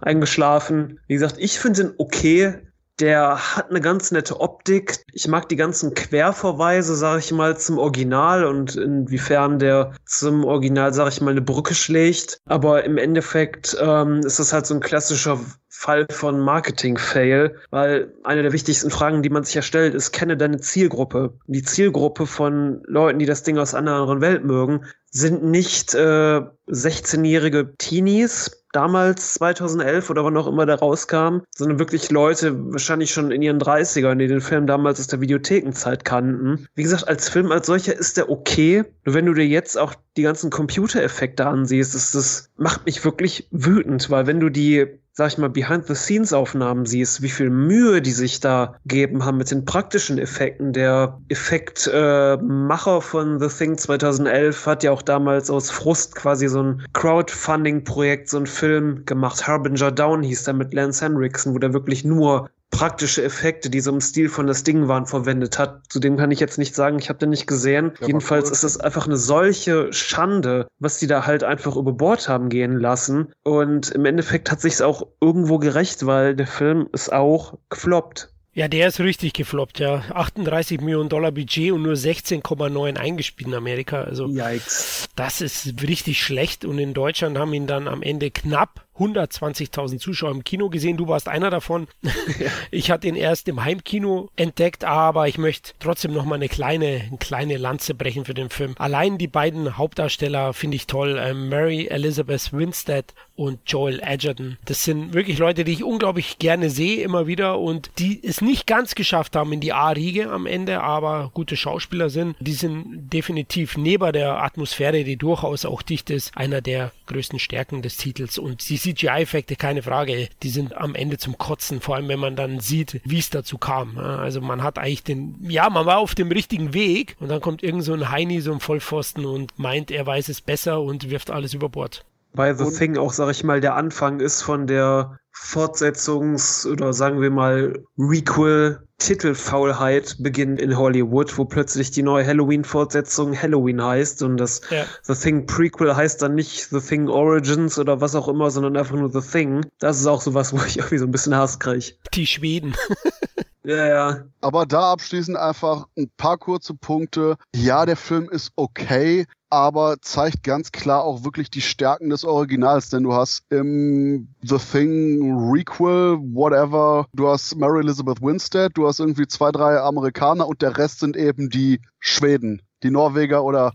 eingeschlafen. Wie gesagt, ich finde den okay. Der hat eine ganz nette Optik. Ich mag die ganzen Querverweise, sage ich mal, zum Original und inwiefern der zum Original, sage ich mal, eine Brücke schlägt. Aber im Endeffekt ähm, ist das halt so ein klassischer Fall von Marketing-Fail, weil eine der wichtigsten Fragen, die man sich ja stellt, ist, kenne deine Zielgruppe. Die Zielgruppe von Leuten, die das Ding aus einer anderen Welt mögen, sind nicht äh, 16-jährige Teenies, damals 2011 oder wann auch immer der rauskam, sondern wirklich Leute, wahrscheinlich schon in ihren 30ern, die den Film damals aus der Videothekenzeit kannten. Wie gesagt, als Film als solcher ist der okay. Nur wenn du dir jetzt auch die ganzen Computereffekte ansiehst, ist das, macht mich wirklich wütend, weil wenn du die sag ich mal, Behind-the-Scenes-Aufnahmen siehst, wie viel Mühe die sich da geben haben mit den praktischen Effekten. Der Effektmacher äh, von The Thing 2011 hat ja auch damals aus Frust quasi so ein Crowdfunding-Projekt, so ein Film gemacht. Harbinger Down hieß der mit Lance Henriksen, wo der wirklich nur praktische Effekte, die so im Stil von das Ding waren, verwendet hat. Zudem kann ich jetzt nicht sagen, ich habe den nicht gesehen. Ja, Jedenfalls cool. ist es einfach eine solche Schande, was die da halt einfach über Bord haben gehen lassen. Und im Endeffekt hat sich's auch irgendwo gerecht, weil der Film ist auch gefloppt. Ja, der ist richtig gefloppt, ja. 38 Millionen Dollar Budget und nur 16,9 eingespielt in Amerika. Also, Yikes. das ist richtig schlecht. Und in Deutschland haben ihn dann am Ende knapp 120.000 Zuschauer im Kino gesehen. Du warst einer davon. Ja. Ich hatte ihn erst im Heimkino entdeckt, aber ich möchte trotzdem noch mal eine kleine, eine kleine Lanze brechen für den Film. Allein die beiden Hauptdarsteller finde ich toll. Ähm, Mary Elizabeth Winstead und Joel Edgerton. Das sind wirklich Leute, die ich unglaublich gerne sehe immer wieder und die es nicht ganz geschafft haben in die A-Riege am Ende, aber gute Schauspieler sind. Die sind definitiv neben der Atmosphäre, die durchaus auch dicht ist, einer der größten Stärken des Titels und die CGI-Effekte, keine Frage, die sind am Ende zum Kotzen, vor allem wenn man dann sieht, wie es dazu kam. Also man hat eigentlich den, ja, man war auf dem richtigen Weg und dann kommt irgend so ein Heini, so ein Vollpfosten und meint, er weiß es besser und wirft alles über Bord. Bei The und Thing auch, sag ich mal, der Anfang ist von der Fortsetzungs- oder sagen wir mal Requel Titelfaulheit beginnt in Hollywood, wo plötzlich die neue Halloween-Fortsetzung Halloween heißt und das ja. The Thing Prequel heißt dann nicht The Thing Origins oder was auch immer, sondern einfach nur The Thing. Das ist auch sowas, wo ich irgendwie so ein bisschen Hass kriege. Die Schweden. Ja, ja. Aber da abschließend einfach ein paar kurze Punkte. Ja, der Film ist okay, aber zeigt ganz klar auch wirklich die Stärken des Originals, denn du hast im The Thing Requel, whatever, du hast Mary Elizabeth Winstead, du hast irgendwie zwei, drei Amerikaner und der Rest sind eben die Schweden, die Norweger oder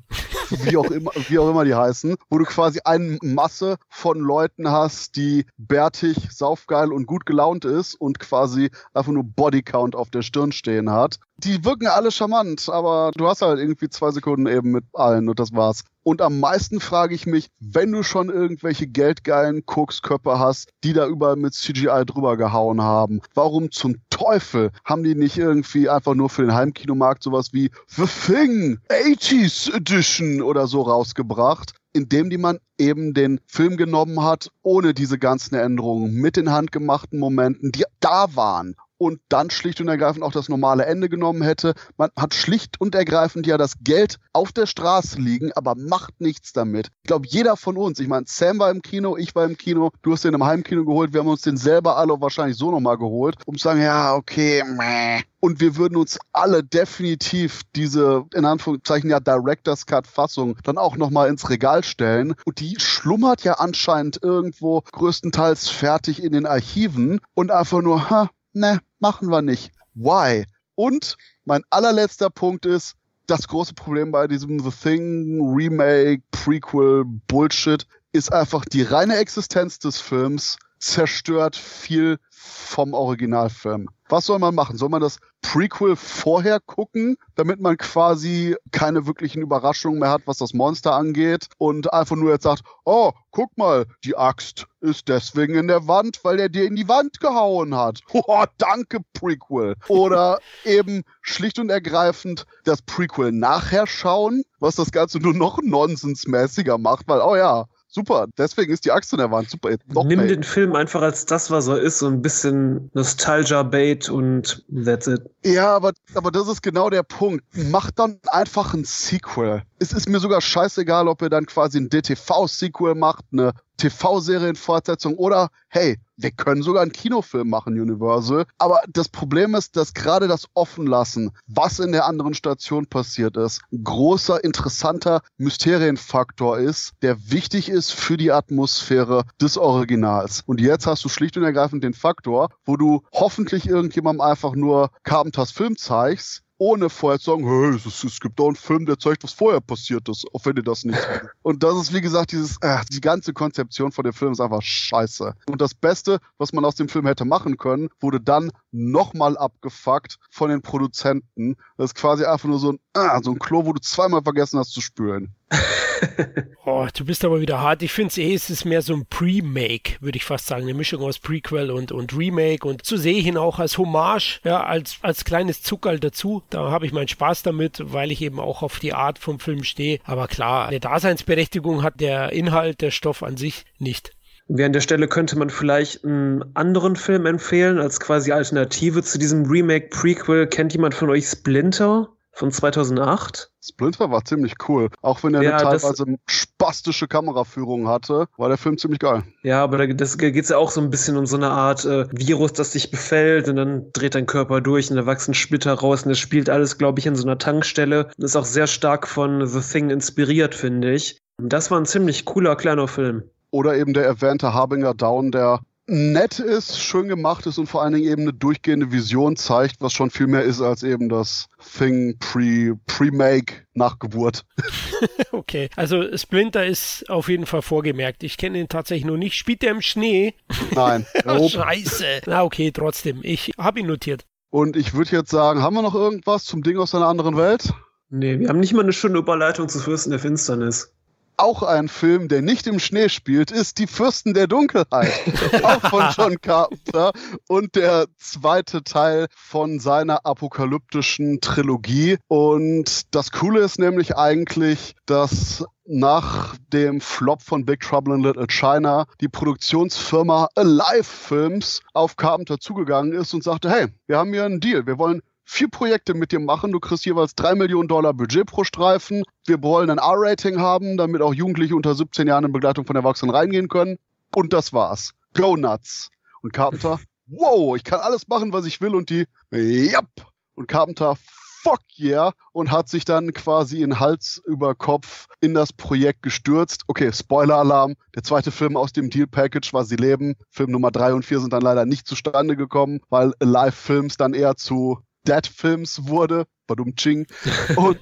wie auch immer, wie auch immer die heißen, wo du quasi eine Masse von Leuten hast, die bärtig, saufgeil und gut gelaunt ist und quasi einfach nur Bodycount auf der Stirn stehen hat. Die wirken alle charmant, aber du hast halt irgendwie zwei Sekunden eben mit allen und das war's. Und am meisten frage ich mich, wenn du schon irgendwelche geldgeilen Koksköpfe hast, die da überall mit CGI drüber gehauen haben, warum zum Teufel haben die nicht irgendwie einfach nur für den Heimkinomarkt sowas wie The Thing 80s Edition oder so rausgebracht? indem die man eben den Film genommen hat, ohne diese ganzen Änderungen, mit den handgemachten Momenten, die da waren und dann schlicht und ergreifend auch das normale Ende genommen hätte. Man hat schlicht und ergreifend ja das Geld auf der Straße liegen, aber macht nichts damit. Ich glaube, jeder von uns, ich meine, Sam war im Kino, ich war im Kino, du hast den im Heimkino geholt, wir haben uns den selber alle wahrscheinlich so nochmal geholt, um zu sagen, ja, okay, meh. Und wir würden uns alle definitiv diese, in Anführungszeichen, ja, Director's Cut Fassung dann auch nochmal ins Regal stellen. Und die schlummert ja anscheinend irgendwo größtenteils fertig in den Archiven und einfach nur, ha, ne, machen wir nicht. Why? Und mein allerletzter Punkt ist, das große Problem bei diesem The Thing Remake, Prequel, Bullshit ist einfach die reine Existenz des Films zerstört viel vom Originalfilm. Was soll man machen? Soll man das Prequel vorher gucken, damit man quasi keine wirklichen Überraschungen mehr hat, was das Monster angeht und einfach nur jetzt sagt, oh, guck mal, die Axt ist deswegen in der Wand, weil er dir in die Wand gehauen hat. Oh, danke Prequel. Oder eben schlicht und ergreifend das Prequel nachher schauen, was das Ganze nur noch nonsensmäßiger macht, weil, oh ja, Super, deswegen ist die Axt in der Wand. Super. Noch Nimm den Film einfach als das, was er ist, so ein bisschen Nostalgia-Bait und that's it. Ja, aber, aber das ist genau der Punkt. Macht dann einfach ein Sequel. Es ist mir sogar scheißegal, ob ihr dann quasi ein DTV-Sequel macht, eine TV-Serienfortsetzung oder hey, wir können sogar einen Kinofilm machen, Universal. Aber das Problem ist, dass gerade das Offenlassen, was in der anderen Station passiert ist, ein großer, interessanter Mysterienfaktor ist, der wichtig ist für die Atmosphäre des Originals. Und jetzt hast du schlicht und ergreifend den Faktor, wo du hoffentlich irgendjemandem einfach nur Carpenters Film zeigst, ohne vorher zu sagen, hey, es, es, gibt da einen Film, der zeigt, was vorher passiert ist, auch wenn ihr das nicht Und das ist, wie gesagt, dieses, äh, die ganze Konzeption von dem Film ist einfach scheiße. Und das Beste, was man aus dem Film hätte machen können, wurde dann nochmal abgefuckt von den Produzenten. Das ist quasi einfach nur so ein, äh, so ein Klo, wo du zweimal vergessen hast zu spülen. oh, du bist aber wieder hart. Ich finde es eh, es ist mehr so ein Pre-Make, würde ich fast sagen. Eine Mischung aus Prequel und, und Remake. Und so sehe ich ihn auch als Hommage, ja, als, als kleines Zuckerl dazu. Da habe ich meinen Spaß damit, weil ich eben auch auf die Art vom Film stehe. Aber klar, eine Daseinsberechtigung hat der Inhalt, der Stoff an sich nicht. Wie an der Stelle könnte man vielleicht einen anderen Film empfehlen, als quasi Alternative zu diesem Remake-Prequel. Kennt jemand von euch Splinter? Von 2008. Splinter war ziemlich cool. Auch wenn er ja, teilweise spastische Kameraführung hatte, war der Film ziemlich geil. Ja, aber da geht es ja auch so ein bisschen um so eine Art äh, Virus, das dich befällt und dann dreht dein Körper durch und da wachsen Splitter raus und das spielt alles, glaube ich, in so einer Tankstelle. Und ist auch sehr stark von The Thing inspiriert, finde ich. Und das war ein ziemlich cooler kleiner Film. Oder eben der erwähnte Harbinger Down, der nett ist, schön gemacht ist und vor allen Dingen eben eine durchgehende Vision zeigt, was schon viel mehr ist als eben das Thing pre, Pre-Make nach Geburt. okay, also Splinter ist auf jeden Fall vorgemerkt. Ich kenne ihn tatsächlich noch nicht. Spielt er im Schnee? Nein. Scheiße. Na okay, trotzdem. Ich habe ihn notiert. Und ich würde jetzt sagen, haben wir noch irgendwas zum Ding aus einer anderen Welt? Nee, wir haben nicht mal eine schöne Überleitung zu Fürsten der Finsternis. Auch ein Film, der nicht im Schnee spielt, ist Die Fürsten der Dunkelheit. auch von John Carpenter. Und der zweite Teil von seiner apokalyptischen Trilogie. Und das Coole ist nämlich eigentlich, dass nach dem Flop von Big Trouble in Little China die Produktionsfirma Alive Films auf Carpenter zugegangen ist und sagte, hey, wir haben hier einen Deal. Wir wollen vier Projekte mit dir machen. Du kriegst jeweils drei Millionen Dollar Budget pro Streifen. Wir wollen ein R-Rating haben, damit auch Jugendliche unter 17 Jahren in Begleitung von Erwachsenen reingehen können. Und das war's. Go nuts. Und Carpenter, wow, ich kann alles machen, was ich will. Und die, yep. Und Carpenter, fuck yeah, und hat sich dann quasi in Hals über Kopf in das Projekt gestürzt. Okay, Spoiler-Alarm. Der zweite Film aus dem Deal-Package war Sie leben. Film Nummer drei und vier sind dann leider nicht zustande gekommen, weil Live-Films dann eher zu Dead-Films wurde. Badum Ching. Und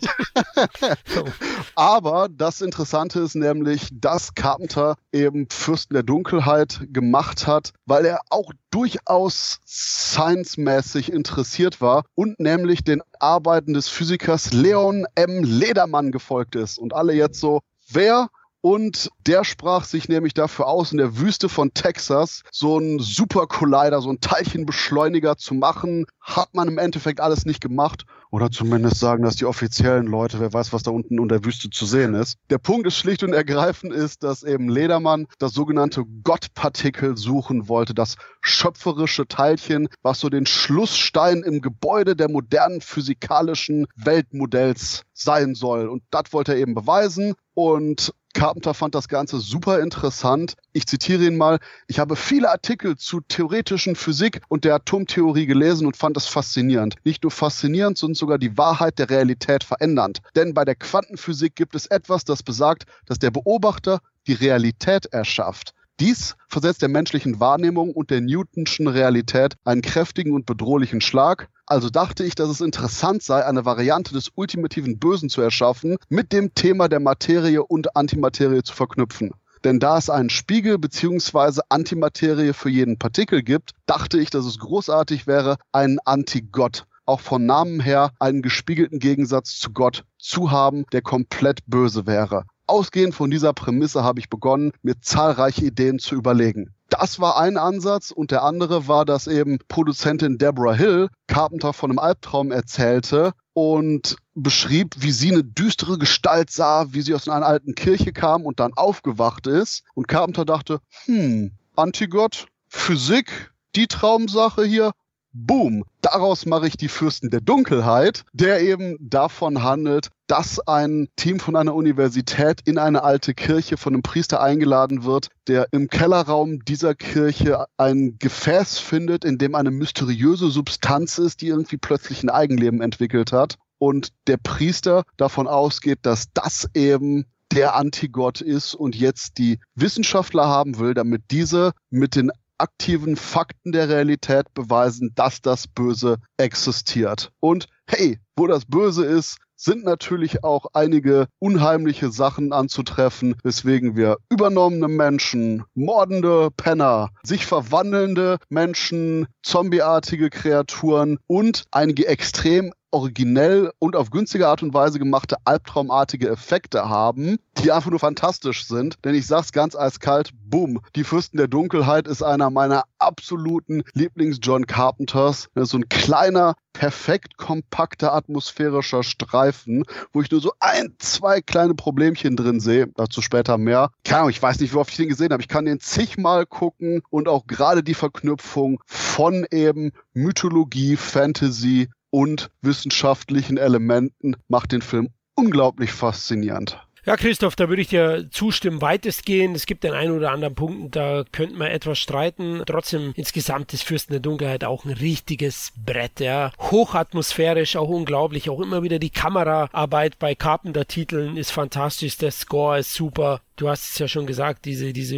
aber das Interessante ist nämlich, dass Carpenter eben Fürsten der Dunkelheit gemacht hat, weil er auch durchaus science-mäßig interessiert war und nämlich den Arbeiten des Physikers Leon M. Ledermann gefolgt ist. Und alle jetzt so, wer und der sprach sich nämlich dafür aus, in der Wüste von Texas so einen Super Collider, so einen Teilchenbeschleuniger zu machen. Hat man im Endeffekt alles nicht gemacht. Oder zumindest sagen das die offiziellen Leute. Wer weiß, was da unten in der Wüste zu sehen ist. Der Punkt ist schlicht und ergreifend ist, dass eben Ledermann das sogenannte Gottpartikel suchen wollte. Das schöpferische Teilchen, was so den Schlussstein im Gebäude der modernen physikalischen Weltmodells sein soll. Und das wollte er eben beweisen. Und Carpenter fand das Ganze super interessant. Ich zitiere ihn mal. Ich habe viele Artikel zu theoretischen Physik und der Atomtheorie gelesen und fand das faszinierend. Nicht nur faszinierend, sondern sogar die Wahrheit der Realität verändernd. Denn bei der Quantenphysik gibt es etwas, das besagt, dass der Beobachter die Realität erschafft. Dies versetzt der menschlichen Wahrnehmung und der Newtonschen Realität einen kräftigen und bedrohlichen Schlag. Also dachte ich, dass es interessant sei, eine Variante des ultimativen Bösen zu erschaffen, mit dem Thema der Materie und Antimaterie zu verknüpfen. Denn da es einen Spiegel bzw. Antimaterie für jeden Partikel gibt, dachte ich, dass es großartig wäre, einen Antigott auch von Namen her einen gespiegelten Gegensatz zu Gott zu haben, der komplett böse wäre. Ausgehend von dieser Prämisse habe ich begonnen, mir zahlreiche Ideen zu überlegen. Das war ein Ansatz und der andere war, dass eben Produzentin Deborah Hill Carpenter von einem Albtraum erzählte und beschrieb, wie sie eine düstere Gestalt sah, wie sie aus einer alten Kirche kam und dann aufgewacht ist. Und Carpenter dachte, hm, Antigott, Physik, die Traumsache hier, boom, daraus mache ich die Fürsten der Dunkelheit, der eben davon handelt, dass ein Team von einer Universität in eine alte Kirche von einem Priester eingeladen wird, der im Kellerraum dieser Kirche ein Gefäß findet, in dem eine mysteriöse Substanz ist, die irgendwie plötzlich ein Eigenleben entwickelt hat. Und der Priester davon ausgeht, dass das eben der Antigott ist und jetzt die Wissenschaftler haben will, damit diese mit den aktiven Fakten der Realität beweisen, dass das Böse existiert. Und hey, wo das Böse ist, sind natürlich auch einige unheimliche Sachen anzutreffen, weswegen wir übernommene Menschen, mordende Penner, sich verwandelnde Menschen, zombieartige Kreaturen und einige extrem originell und auf günstige Art und Weise gemachte albtraumartige Effekte haben, die einfach nur fantastisch sind. Denn ich sag's ganz eiskalt, boom, die Fürsten der Dunkelheit ist einer meiner absoluten Lieblings-John Carpenters. Das ist so ein kleiner, perfekt kompakter atmosphärischer Streifen, wo ich nur so ein, zwei kleine Problemchen drin sehe. Dazu später mehr. Keine Ahnung, ich weiß nicht, wie oft ich den gesehen habe. Ich kann den zigmal gucken und auch gerade die Verknüpfung von eben Mythologie, Fantasy, und wissenschaftlichen Elementen macht den Film unglaublich faszinierend. Ja, Christoph, da würde ich dir zustimmen, weitestgehend. Es gibt den einen oder anderen Punkt, da könnte man etwas streiten. Trotzdem insgesamt ist Fürsten der Dunkelheit auch ein richtiges Brett, ja. Hochatmosphärisch, auch unglaublich. Auch immer wieder die Kameraarbeit bei Carpenter-Titeln ist fantastisch. Der Score ist super. Du hast es ja schon gesagt, diese, diese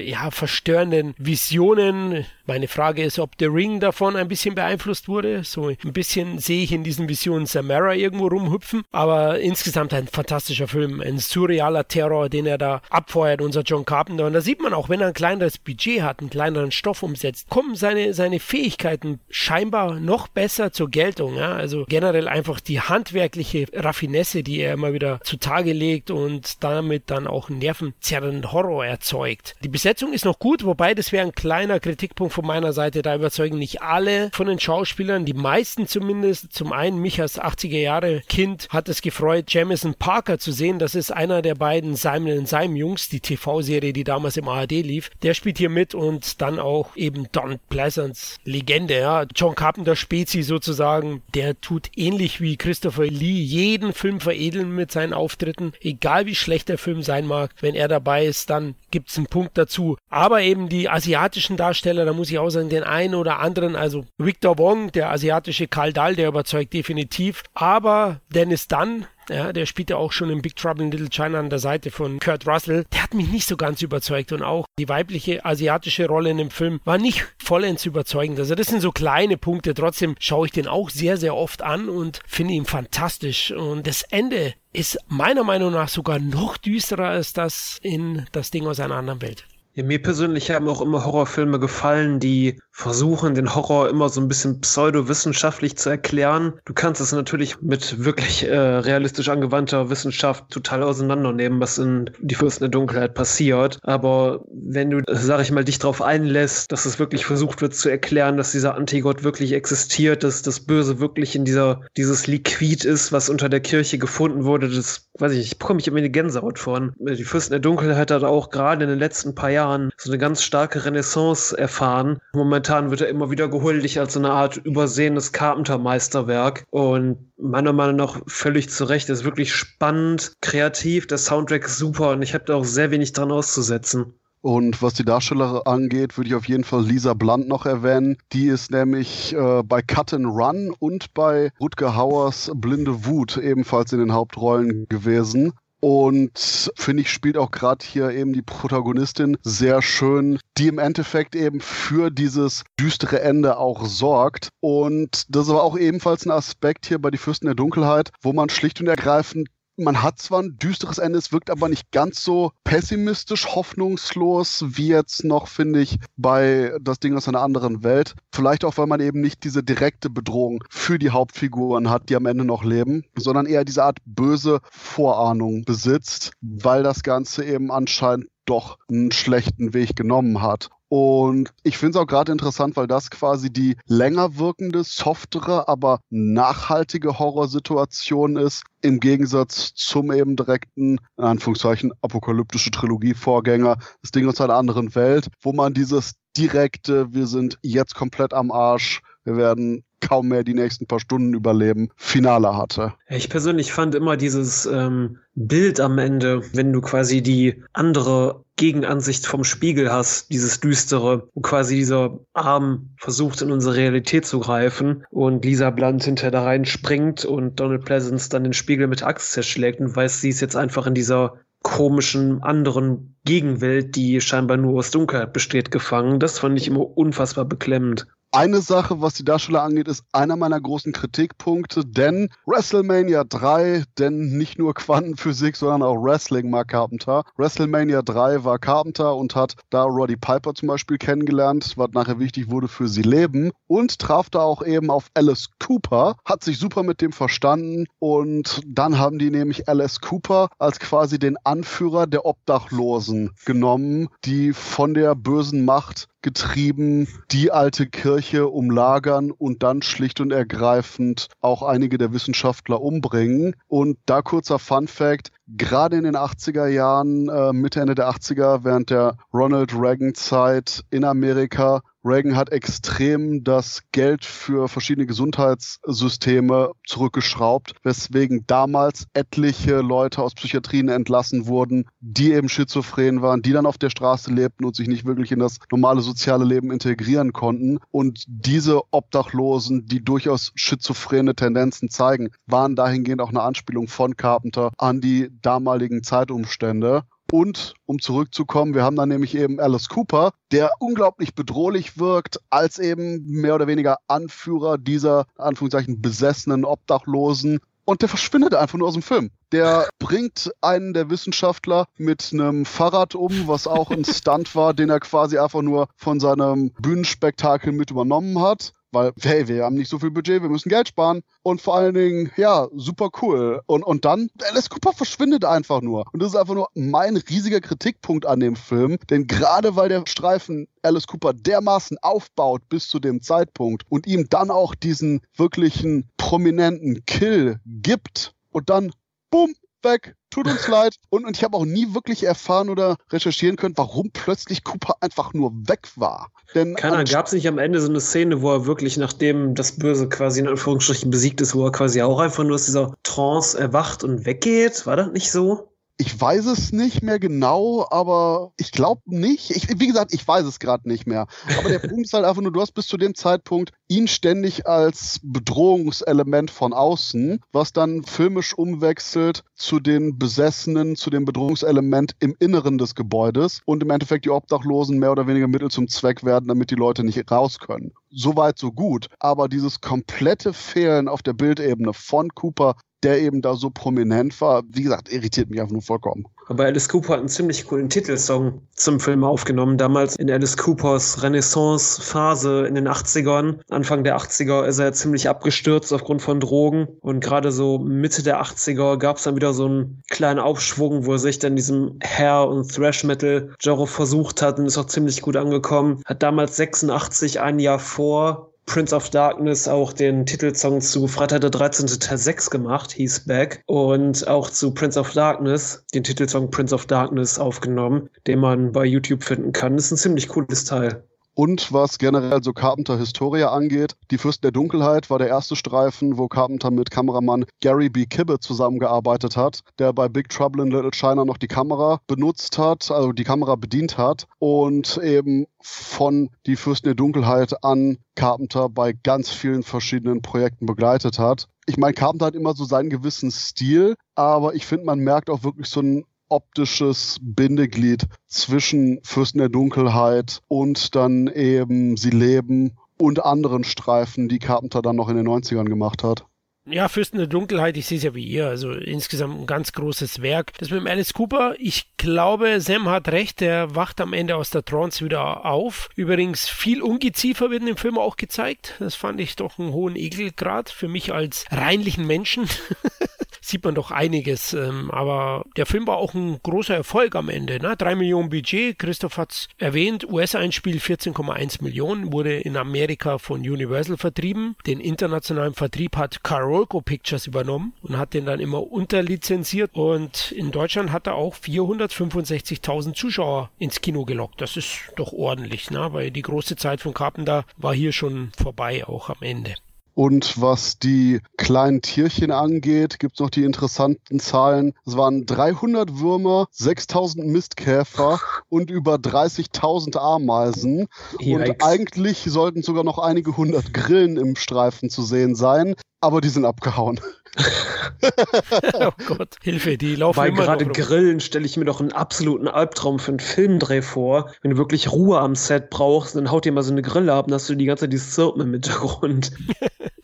ja, verstörenden Visionen. Meine Frage ist, ob The Ring davon ein bisschen beeinflusst wurde. So ein bisschen sehe ich in diesen Visionen Samara irgendwo rumhüpfen, aber insgesamt ein fantastischer Film, ein surrealer Terror, den er da abfeuert, unser John Carpenter. Und da sieht man auch, wenn er ein kleineres Budget hat, einen kleineren Stoff umsetzt, kommen seine, seine Fähigkeiten scheinbar noch besser zur Geltung. Ja? Also generell einfach die handwerkliche Raffinesse, die er immer wieder zutage legt und damit dann auch einen nervenzerrenden Horror erzeugt. Die Besetzung ist noch gut, wobei das wäre ein kleiner Kritikpunkt von meiner Seite. Da überzeugen nicht alle von den Schauspielern, die meisten zumindest. Zum einen Michas 80er Jahre Kind hat es gefreut, Jamison Parker zu sehen. Das ist einer der beiden Simon Simon Jungs, die TV-Serie, die damals im ARD lief. Der spielt hier mit und dann auch eben Don Pleasants Legende, ja. John Carpenter Spezi sozusagen. Der tut ähnlich wie Christopher Lee jeden Film veredeln mit seinen Auftritten. Egal wie schlecht der Film sein mag, wenn er dabei ist, dann gibt es einen Punkt dazu. Aber eben die asiatischen Darsteller, da muss ich auch sagen, den einen oder anderen, also Victor Wong, der asiatische Karl Dahl, der überzeugt definitiv. Aber Dennis Dunn, ja, der spielt ja auch schon in Big Trouble in Little China an der Seite von Kurt Russell. Der hat mich nicht so ganz überzeugt und auch die weibliche asiatische Rolle in dem Film war nicht vollends überzeugend. Also das sind so kleine Punkte. Trotzdem schaue ich den auch sehr, sehr oft an und finde ihn fantastisch. Und das Ende ist meiner Meinung nach sogar noch düsterer als das in das Ding aus einer anderen Welt. Ja, mir persönlich haben auch immer Horrorfilme gefallen, die versuchen, den Horror immer so ein bisschen pseudowissenschaftlich zu erklären. Du kannst es natürlich mit wirklich äh, realistisch angewandter Wissenschaft total auseinandernehmen, was in Die Fürsten der Dunkelheit passiert. Aber wenn du, sag ich mal, dich darauf einlässt, dass es wirklich versucht wird zu erklären, dass dieser Antigott wirklich existiert, dass das Böse wirklich in dieser, dieses Liquid ist, was unter der Kirche gefunden wurde, das, weiß ich, ich bekomme mich immer eine Gänsehaut von. Die Fürsten der Dunkelheit hat auch gerade in den letzten paar Jahren so eine ganz starke Renaissance erfahren. Moment momentan wird er immer wieder gehuldigt als so eine Art übersehenes Carpenter-Meisterwerk. Und meiner Meinung nach völlig zu Recht. ist wirklich spannend, kreativ, der Soundtrack ist super und ich habe da auch sehr wenig dran auszusetzen. Und was die Darsteller angeht, würde ich auf jeden Fall Lisa Blunt noch erwähnen. Die ist nämlich äh, bei Cut and Run und bei Rutger Hauers Blinde Wut ebenfalls in den Hauptrollen gewesen. Und finde ich, spielt auch gerade hier eben die Protagonistin sehr schön, die im Endeffekt eben für dieses düstere Ende auch sorgt. Und das aber auch ebenfalls ein Aspekt hier bei Die Fürsten der Dunkelheit, wo man schlicht und ergreifend man hat zwar ein düsteres Ende, es wirkt aber nicht ganz so pessimistisch, hoffnungslos wie jetzt noch, finde ich, bei das Ding aus einer anderen Welt. Vielleicht auch, weil man eben nicht diese direkte Bedrohung für die Hauptfiguren hat, die am Ende noch leben, sondern eher diese Art böse Vorahnung besitzt, weil das Ganze eben anscheinend doch einen schlechten Weg genommen hat. Und ich finde es auch gerade interessant, weil das quasi die länger wirkende, softere, aber nachhaltige Horrorsituation ist, im Gegensatz zum eben direkten, in Anführungszeichen, apokalyptische Trilogie-Vorgänger, das Ding aus einer anderen Welt, wo man dieses direkte, wir sind jetzt komplett am Arsch, wir werden kaum mehr die nächsten paar Stunden überleben, Finale hatte. Ich persönlich fand immer dieses ähm, Bild am Ende, wenn du quasi die andere Gegenansicht vom Spiegel hast, dieses düstere, wo quasi dieser Arm versucht in unsere Realität zu greifen und Lisa Blunt hinter da reinspringt und Donald Pleasance dann den Spiegel mit Axt zerschlägt und weiß, sie ist jetzt einfach in dieser komischen anderen Gegenwelt, die scheinbar nur aus Dunkelheit besteht, gefangen. Das fand ich immer unfassbar beklemmend. Eine Sache, was die Darsteller angeht, ist einer meiner großen Kritikpunkte, denn WrestleMania 3, denn nicht nur Quantenphysik, sondern auch Wrestling mag Carpenter. WrestleMania 3 war Carpenter und hat da Roddy Piper zum Beispiel kennengelernt, was nachher wichtig wurde für sie leben und traf da auch eben auf Alice Cooper, hat sich super mit dem verstanden und dann haben die nämlich Alice Cooper als quasi den Anführer der Obdachlosen genommen, die von der bösen Macht getrieben die alte Kirche umlagern und dann schlicht und ergreifend auch einige der Wissenschaftler umbringen. Und da kurzer Fun fact, gerade in den 80er Jahren, äh, Mitte, Ende der 80er, während der Ronald Reagan Zeit in Amerika, Reagan hat extrem das Geld für verschiedene Gesundheitssysteme zurückgeschraubt, weswegen damals etliche Leute aus Psychiatrien entlassen wurden, die eben schizophren waren, die dann auf der Straße lebten und sich nicht wirklich in das normale soziale Leben integrieren konnten. Und diese Obdachlosen, die durchaus schizophrene Tendenzen zeigen, waren dahingehend auch eine Anspielung von Carpenter an die damaligen Zeitumstände. Und um zurückzukommen, wir haben dann nämlich eben Alice Cooper, der unglaublich bedrohlich wirkt, als eben mehr oder weniger Anführer dieser, Anführungszeichen, besessenen Obdachlosen. Und der verschwindet einfach nur aus dem Film. Der bringt einen der Wissenschaftler mit einem Fahrrad um, was auch ein Stunt war, den er quasi einfach nur von seinem Bühnenspektakel mit übernommen hat weil, hey, wir haben nicht so viel Budget, wir müssen Geld sparen. Und vor allen Dingen, ja, super cool. Und, und dann, Alice Cooper verschwindet einfach nur. Und das ist einfach nur mein riesiger Kritikpunkt an dem Film. Denn gerade weil der Streifen Alice Cooper dermaßen aufbaut bis zu dem Zeitpunkt und ihm dann auch diesen wirklichen prominenten Kill gibt und dann, bumm, weg, tut uns leid. Und, und ich habe auch nie wirklich erfahren oder recherchieren können, warum plötzlich Cooper einfach nur weg war. Denn Keiner, gab es nicht am Ende so eine Szene, wo er wirklich, nachdem das Böse quasi in Anführungsstrichen besiegt ist, wo er quasi auch einfach nur aus dieser Trance erwacht und weggeht? War das nicht so? Ich weiß es nicht mehr genau, aber ich glaube nicht. Ich, wie gesagt, ich weiß es gerade nicht mehr. Aber der Punkt ist halt einfach nur, du hast bis zu dem Zeitpunkt ihn ständig als Bedrohungselement von außen, was dann filmisch umwechselt zu den Besessenen, zu dem Bedrohungselement im Inneren des Gebäudes und im Endeffekt die Obdachlosen mehr oder weniger Mittel zum Zweck werden, damit die Leute nicht raus können. Soweit, so gut. Aber dieses komplette Fehlen auf der Bildebene von Cooper der eben da so prominent war, wie gesagt, irritiert mich einfach nur vollkommen. Aber Alice Cooper hat einen ziemlich coolen Titelsong zum Film aufgenommen. Damals in Alice Coopers Renaissance-Phase in den 80ern. Anfang der 80er ist er ziemlich abgestürzt aufgrund von Drogen. Und gerade so Mitte der 80er gab es dann wieder so einen kleinen Aufschwung, wo er sich dann diesem Hair- und Thrash-Metal-Genre versucht hat und ist auch ziemlich gut angekommen. Hat damals 86, ein Jahr vor Prince of Darkness auch den Titelsong zu Freitag der 13. Teil 6 gemacht, hieß Back. Und auch zu Prince of Darkness, den Titelsong Prince of Darkness aufgenommen, den man bei YouTube finden kann. Das ist ein ziemlich cooles Teil. Und was generell so Carpenter Historia angeht, Die Fürsten der Dunkelheit war der erste Streifen, wo Carpenter mit Kameramann Gary B. Kibbe zusammengearbeitet hat, der bei Big Trouble in Little China noch die Kamera benutzt hat, also die Kamera bedient hat und eben von Die Fürsten der Dunkelheit an Carpenter bei ganz vielen verschiedenen Projekten begleitet hat. Ich meine, Carpenter hat immer so seinen gewissen Stil, aber ich finde, man merkt auch wirklich so einen optisches Bindeglied zwischen Fürsten der Dunkelheit und dann eben Sie leben und anderen Streifen, die Carpenter dann noch in den 90ern gemacht hat. Ja, Fürsten der Dunkelheit, ich sehe es ja wie ihr, also insgesamt ein ganz großes Werk. Das mit dem Alice Cooper, ich glaube, Sam hat recht, der wacht am Ende aus der Trance wieder auf. Übrigens, viel Ungeziefer wird in dem Film auch gezeigt. Das fand ich doch einen hohen Ekelgrad für mich als reinlichen Menschen. sieht man doch einiges. Ähm, aber der Film war auch ein großer Erfolg am Ende. Ne? 3 Millionen Budget, Christoph hat es erwähnt, US-Einspiel 14,1 Millionen, wurde in Amerika von Universal vertrieben. Den internationalen Vertrieb hat Carolco Pictures übernommen und hat den dann immer unterlizenziert. Und in Deutschland hat er auch 465.000 Zuschauer ins Kino gelockt. Das ist doch ordentlich, ne? weil die große Zeit von Carpenter war hier schon vorbei, auch am Ende. Und was die kleinen Tierchen angeht, gibt es noch die interessanten Zahlen. Es waren 300 Würmer, 6000 Mistkäfer und über 30.000 Ameisen. Yikes. Und eigentlich sollten sogar noch einige hundert Grillen im Streifen zu sehen sein, aber die sind abgehauen. oh Gott, Hilfe, die laufen Bei gerade Grillen stelle ich mir doch einen absoluten Albtraum für einen Filmdreh vor. Wenn du wirklich Ruhe am Set brauchst, dann haut dir mal so eine Grille ab, dann hast du die ganze Zeit die Zirpen im Hintergrund.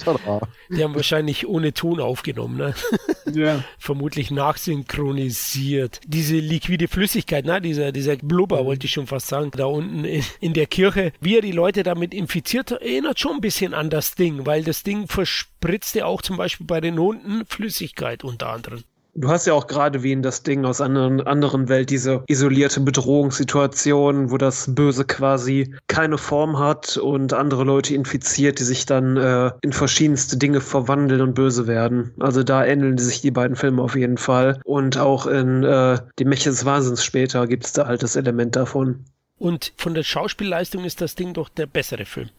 die haben wahrscheinlich ohne Ton aufgenommen, ne? Ja. Vermutlich nachsynchronisiert. Diese liquide Flüssigkeit, ne? dieser, dieser Blubber, wollte ich schon fast sagen, da unten in, in der Kirche, wie er die Leute damit infiziert, erinnert schon ein bisschen an das Ding, weil das Ding verspritzte auch zum Beispiel bei den Hunden Flüssigkeit unter anderem. Du hast ja auch gerade wie in das Ding aus einer anderen Welt diese isolierte Bedrohungssituation, wo das Böse quasi keine Form hat und andere Leute infiziert, die sich dann äh, in verschiedenste Dinge verwandeln und böse werden. Also da ähneln sich die beiden Filme auf jeden Fall. Und auch in äh, Die Mächte des Wahnsinns später gibt es da halt das Element davon. Und von der Schauspielleistung ist das Ding doch der bessere Film.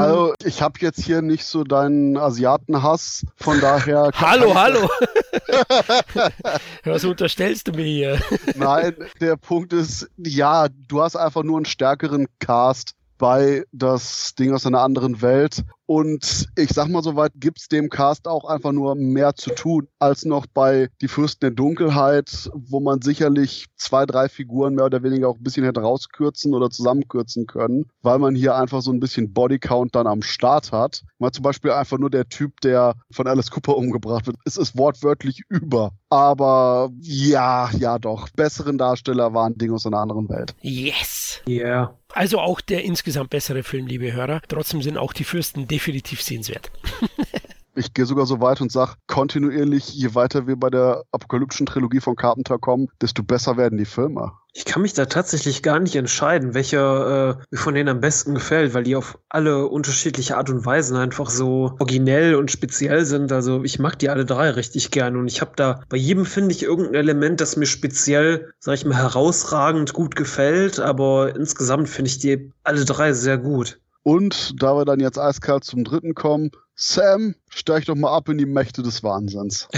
Also, ich habe jetzt hier nicht so deinen Asiatenhass, von daher. hallo, hallo! Was unterstellst du mir hier? Nein, der Punkt ist, ja, du hast einfach nur einen stärkeren Cast bei das Ding aus einer anderen Welt. Und ich sag mal soweit, gibt's dem Cast auch einfach nur mehr zu tun, als noch bei Die Fürsten der Dunkelheit, wo man sicherlich zwei, drei Figuren mehr oder weniger auch ein bisschen hätte rauskürzen oder zusammenkürzen können, weil man hier einfach so ein bisschen Bodycount dann am Start hat. Mal zum Beispiel einfach nur der Typ, der von Alice Cooper umgebracht wird. Es ist wortwörtlich über. Aber ja, ja doch. Besseren Darsteller waren Dinge aus einer anderen Welt. Yes! Ja. Yeah. Also auch der insgesamt bessere Film, liebe Hörer. Trotzdem sind auch die Fürsten definitiv sehenswert. Ich gehe sogar so weit und sage, kontinuierlich, je weiter wir bei der apokalyptischen Trilogie von Carpenter kommen, desto besser werden die Filme. Ich kann mich da tatsächlich gar nicht entscheiden, welcher äh, mir von denen am besten gefällt, weil die auf alle unterschiedliche Art und Weisen einfach so originell und speziell sind. Also ich mag die alle drei richtig gern und ich habe da bei jedem finde ich irgendein Element, das mir speziell, sag ich mal, herausragend gut gefällt, aber insgesamt finde ich die alle drei sehr gut. Und da wir dann jetzt eiskalt zum dritten kommen, Sam, steig doch mal ab in die Mächte des Wahnsinns.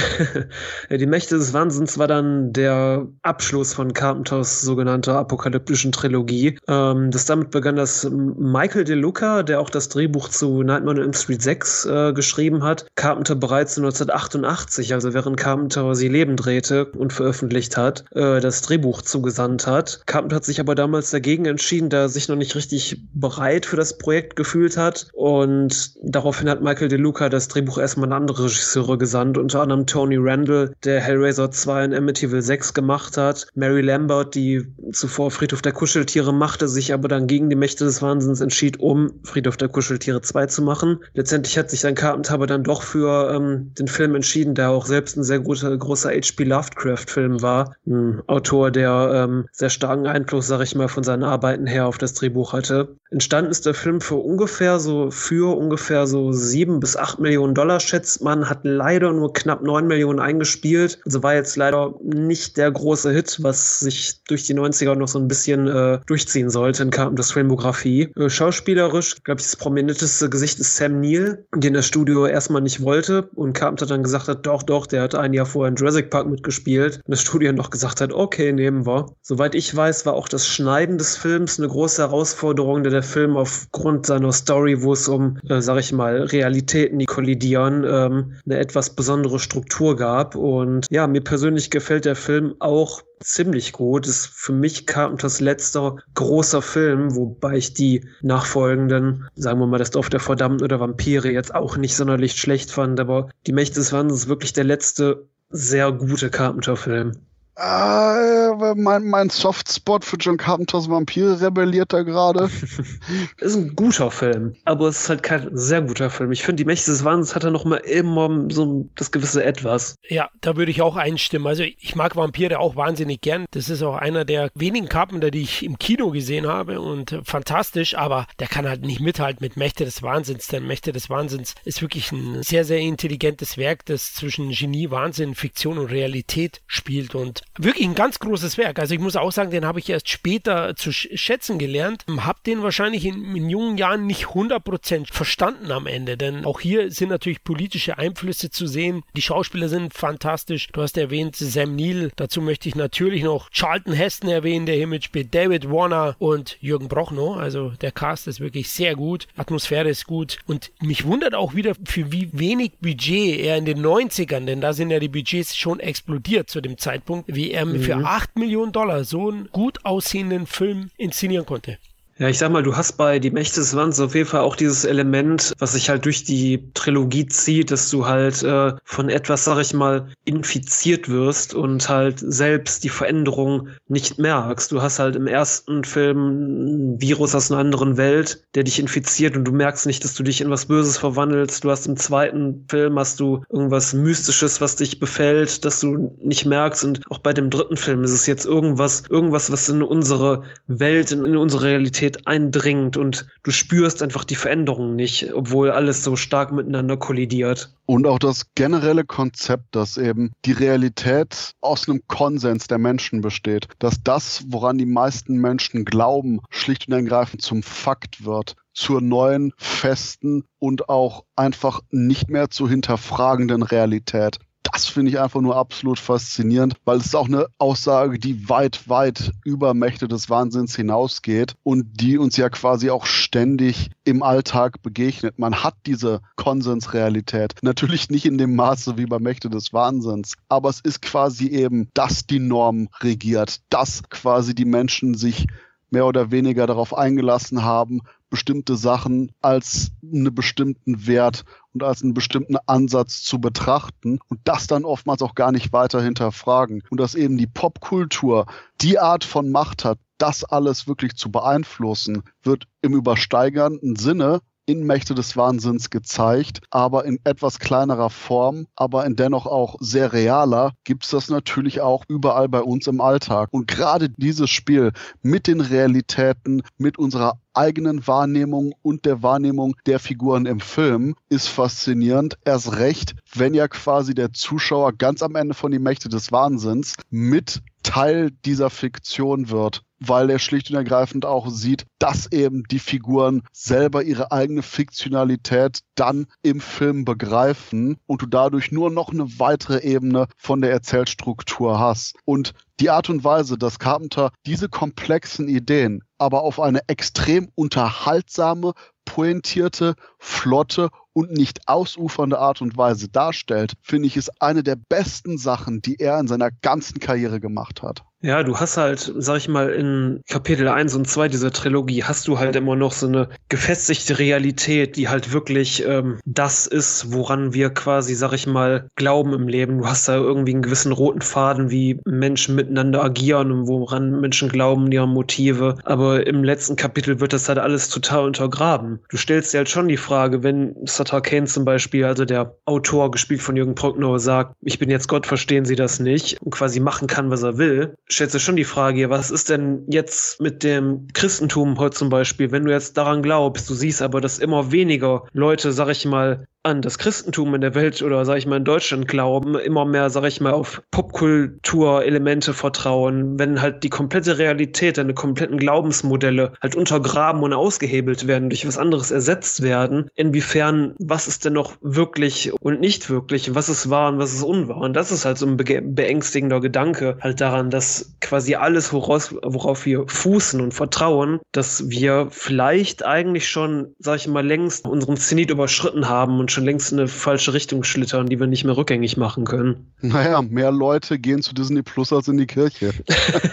die Mächte des Wahnsinns war dann der Abschluss von Carpenters sogenannter apokalyptischen Trilogie. Ähm, das damit begann, dass Michael De Luca, der auch das Drehbuch zu Nightmare on Elm Street 6 äh, geschrieben hat, Carpenter bereits 1988, also während Carpenter sie Leben drehte und veröffentlicht hat, äh, das Drehbuch zugesandt hat. Carpenter hat sich aber damals dagegen entschieden, da er sich noch nicht richtig bereit für das Projekt gefühlt hat und daraufhin hat Michael De Luca das Drehbuch erstmal an andere Regisseure gesandt, unter anderem Tony Randall, der Hellraiser 2 in Amityville 6 gemacht hat. Mary Lambert, die zuvor Friedhof der Kuscheltiere machte, sich aber dann gegen die Mächte des Wahnsinns entschied, um Friedhof der Kuscheltiere 2 zu machen. Letztendlich hat sich dann Carpenter dann doch für ähm, den Film entschieden, der auch selbst ein sehr guter, großer H.P. Lovecraft-Film war. Ein Autor, der ähm, sehr starken Einfluss, sag ich mal, von seinen Arbeiten her auf das Drehbuch hatte. Entstanden ist der Film für ungefähr so, für ungefähr so sieben bis acht Millionen Dollar, schätzt man, hat leider nur knapp neun Millionen eingespielt. Also war jetzt leider nicht der große Hit, was sich durch die 90er noch so ein bisschen äh, durchziehen sollte in Carpenters Filmografie. Äh, schauspielerisch, glaube ich, das prominenteste Gesicht ist Sam Neill, den das Studio erstmal nicht wollte und Carpenter dann gesagt hat, doch, doch, der hat ein Jahr vorher in Jurassic Park mitgespielt und das Studio noch gesagt hat, okay, nehmen wir. Soweit ich weiß, war auch das Schneiden des Films eine große Herausforderung, der der Film aufgrund seiner Story, wo es um, äh, sag ich mal, Realitäten, die kollidieren, ähm, eine etwas besondere Struktur gab. Und ja, mir persönlich gefällt der Film auch ziemlich gut. Ist für mich Carpenters letzter großer Film, wobei ich die nachfolgenden, sagen wir mal, das Dorf der Verdammten oder Vampire jetzt auch nicht sonderlich schlecht fand. Aber die Mächte des Wahnsinns ist wirklich der letzte sehr gute Carpenter-Film. Äh, mein, mein Softspot für John Carpenters Vampire rebelliert da gerade. ist ein guter Film, aber es ist halt kein sehr guter Film. Ich finde, die Mächte des Wahnsinns hat er noch mal immer so das gewisse Etwas. Ja, da würde ich auch einstimmen. Also ich mag Vampire auch wahnsinnig gern. Das ist auch einer der wenigen Carpenter, die ich im Kino gesehen habe und fantastisch, aber der kann halt nicht mithalten mit Mächte des Wahnsinns, denn Mächte des Wahnsinns ist wirklich ein sehr, sehr intelligentes Werk, das zwischen Genie, Wahnsinn, Fiktion und Realität spielt und wirklich ein ganz großes Werk. Also ich muss auch sagen, den habe ich erst später zu schätzen gelernt. Habe den wahrscheinlich in, in jungen Jahren nicht 100% verstanden am Ende, denn auch hier sind natürlich politische Einflüsse zu sehen. Die Schauspieler sind fantastisch. Du hast erwähnt Sam Neill. Dazu möchte ich natürlich noch Charlton Heston erwähnen, der hier mitspielt, David Warner und Jürgen Brochnow. Also der Cast ist wirklich sehr gut. Atmosphäre ist gut. Und mich wundert auch wieder, für wie wenig Budget er in den 90ern, denn da sind ja die Budgets schon explodiert zu dem Zeitpunkt, wie er mhm. für 8 Millionen Dollar so einen gut aussehenden Film inszenieren konnte. Ja, ich sag mal, du hast bei Die Mächte des Wands auf jeden Fall auch dieses Element, was sich halt durch die Trilogie zieht, dass du halt äh, von etwas, sag ich mal, infiziert wirst und halt selbst die Veränderung nicht merkst. Du hast halt im ersten Film ein Virus aus einer anderen Welt, der dich infiziert und du merkst nicht, dass du dich in was Böses verwandelst. Du hast im zweiten Film hast du irgendwas Mystisches, was dich befällt, dass du nicht merkst. Und auch bei dem dritten Film ist es jetzt irgendwas, irgendwas, was in unsere Welt, in, in unsere Realität Realität eindringt und du spürst einfach die Veränderung nicht, obwohl alles so stark miteinander kollidiert. Und auch das generelle Konzept, dass eben die Realität aus einem Konsens der Menschen besteht, dass das, woran die meisten Menschen glauben, schlicht und ergreifend zum Fakt wird zur neuen, festen und auch einfach nicht mehr zu hinterfragenden Realität das finde ich einfach nur absolut faszinierend, weil es ist auch eine Aussage, die weit, weit über Mächte des Wahnsinns hinausgeht und die uns ja quasi auch ständig im Alltag begegnet. Man hat diese Konsensrealität. Natürlich nicht in dem Maße wie bei Mächte des Wahnsinns, aber es ist quasi eben, dass die Norm regiert, dass quasi die Menschen sich mehr oder weniger darauf eingelassen haben, bestimmte Sachen als einen bestimmten Wert und als einen bestimmten Ansatz zu betrachten und das dann oftmals auch gar nicht weiter hinterfragen. Und dass eben die Popkultur die Art von Macht hat, das alles wirklich zu beeinflussen, wird im übersteigernden Sinne in Mächte des Wahnsinns gezeigt, aber in etwas kleinerer Form, aber in dennoch auch sehr realer, gibt es das natürlich auch überall bei uns im Alltag. Und gerade dieses Spiel mit den Realitäten, mit unserer eigenen Wahrnehmung und der Wahrnehmung der Figuren im Film ist faszinierend. Erst recht, wenn ja quasi der Zuschauer ganz am Ende von die Mächte des Wahnsinns mit Teil dieser Fiktion wird weil er schlicht und ergreifend auch sieht, dass eben die Figuren selber ihre eigene Fiktionalität dann im Film begreifen und du dadurch nur noch eine weitere Ebene von der Erzählstruktur hast. Und die Art und Weise, dass Carpenter diese komplexen Ideen aber auf eine extrem unterhaltsame, pointierte, flotte und nicht ausufernde Art und Weise darstellt, finde ich, ist eine der besten Sachen, die er in seiner ganzen Karriere gemacht hat. Ja, du hast halt, sag ich mal, in Kapitel 1 und 2 dieser Trilogie hast du halt immer noch so eine gefestigte Realität, die halt wirklich ähm, das ist, woran wir quasi, sag ich mal, glauben im Leben. Du hast da irgendwie einen gewissen roten Faden, wie Menschen miteinander agieren und woran Menschen glauben, ihre Motive. Aber im letzten Kapitel wird das halt alles total untergraben. Du stellst dir halt schon die Frage, wenn Sutter Kane zum Beispiel, also der Autor, gespielt von Jürgen Prochnow, sagt, ich bin jetzt Gott, verstehen Sie das nicht und quasi machen kann, was er will stellt sich schon die Frage, was ist denn jetzt mit dem Christentum heute zum Beispiel, wenn du jetzt daran glaubst, du siehst aber, dass immer weniger Leute, sag ich mal, an das Christentum in der Welt oder sag ich mal in Deutschland glauben, immer mehr, sag ich mal, auf Popkultur-Elemente vertrauen, wenn halt die komplette Realität, deine kompletten Glaubensmodelle halt untergraben und ausgehebelt werden, durch was anderes ersetzt werden, inwiefern, was ist denn noch wirklich und nicht wirklich, was ist wahr und was ist unwahr? Und das ist halt so ein beängstigender Gedanke halt daran, dass quasi alles, woraus, worauf wir fußen und vertrauen, dass wir vielleicht eigentlich schon, sag ich mal, längst unseren Zenit überschritten haben und schon längst in eine falsche Richtung schlittern, die wir nicht mehr rückgängig machen können. Naja, mehr Leute gehen zu Disney Plus als in die Kirche.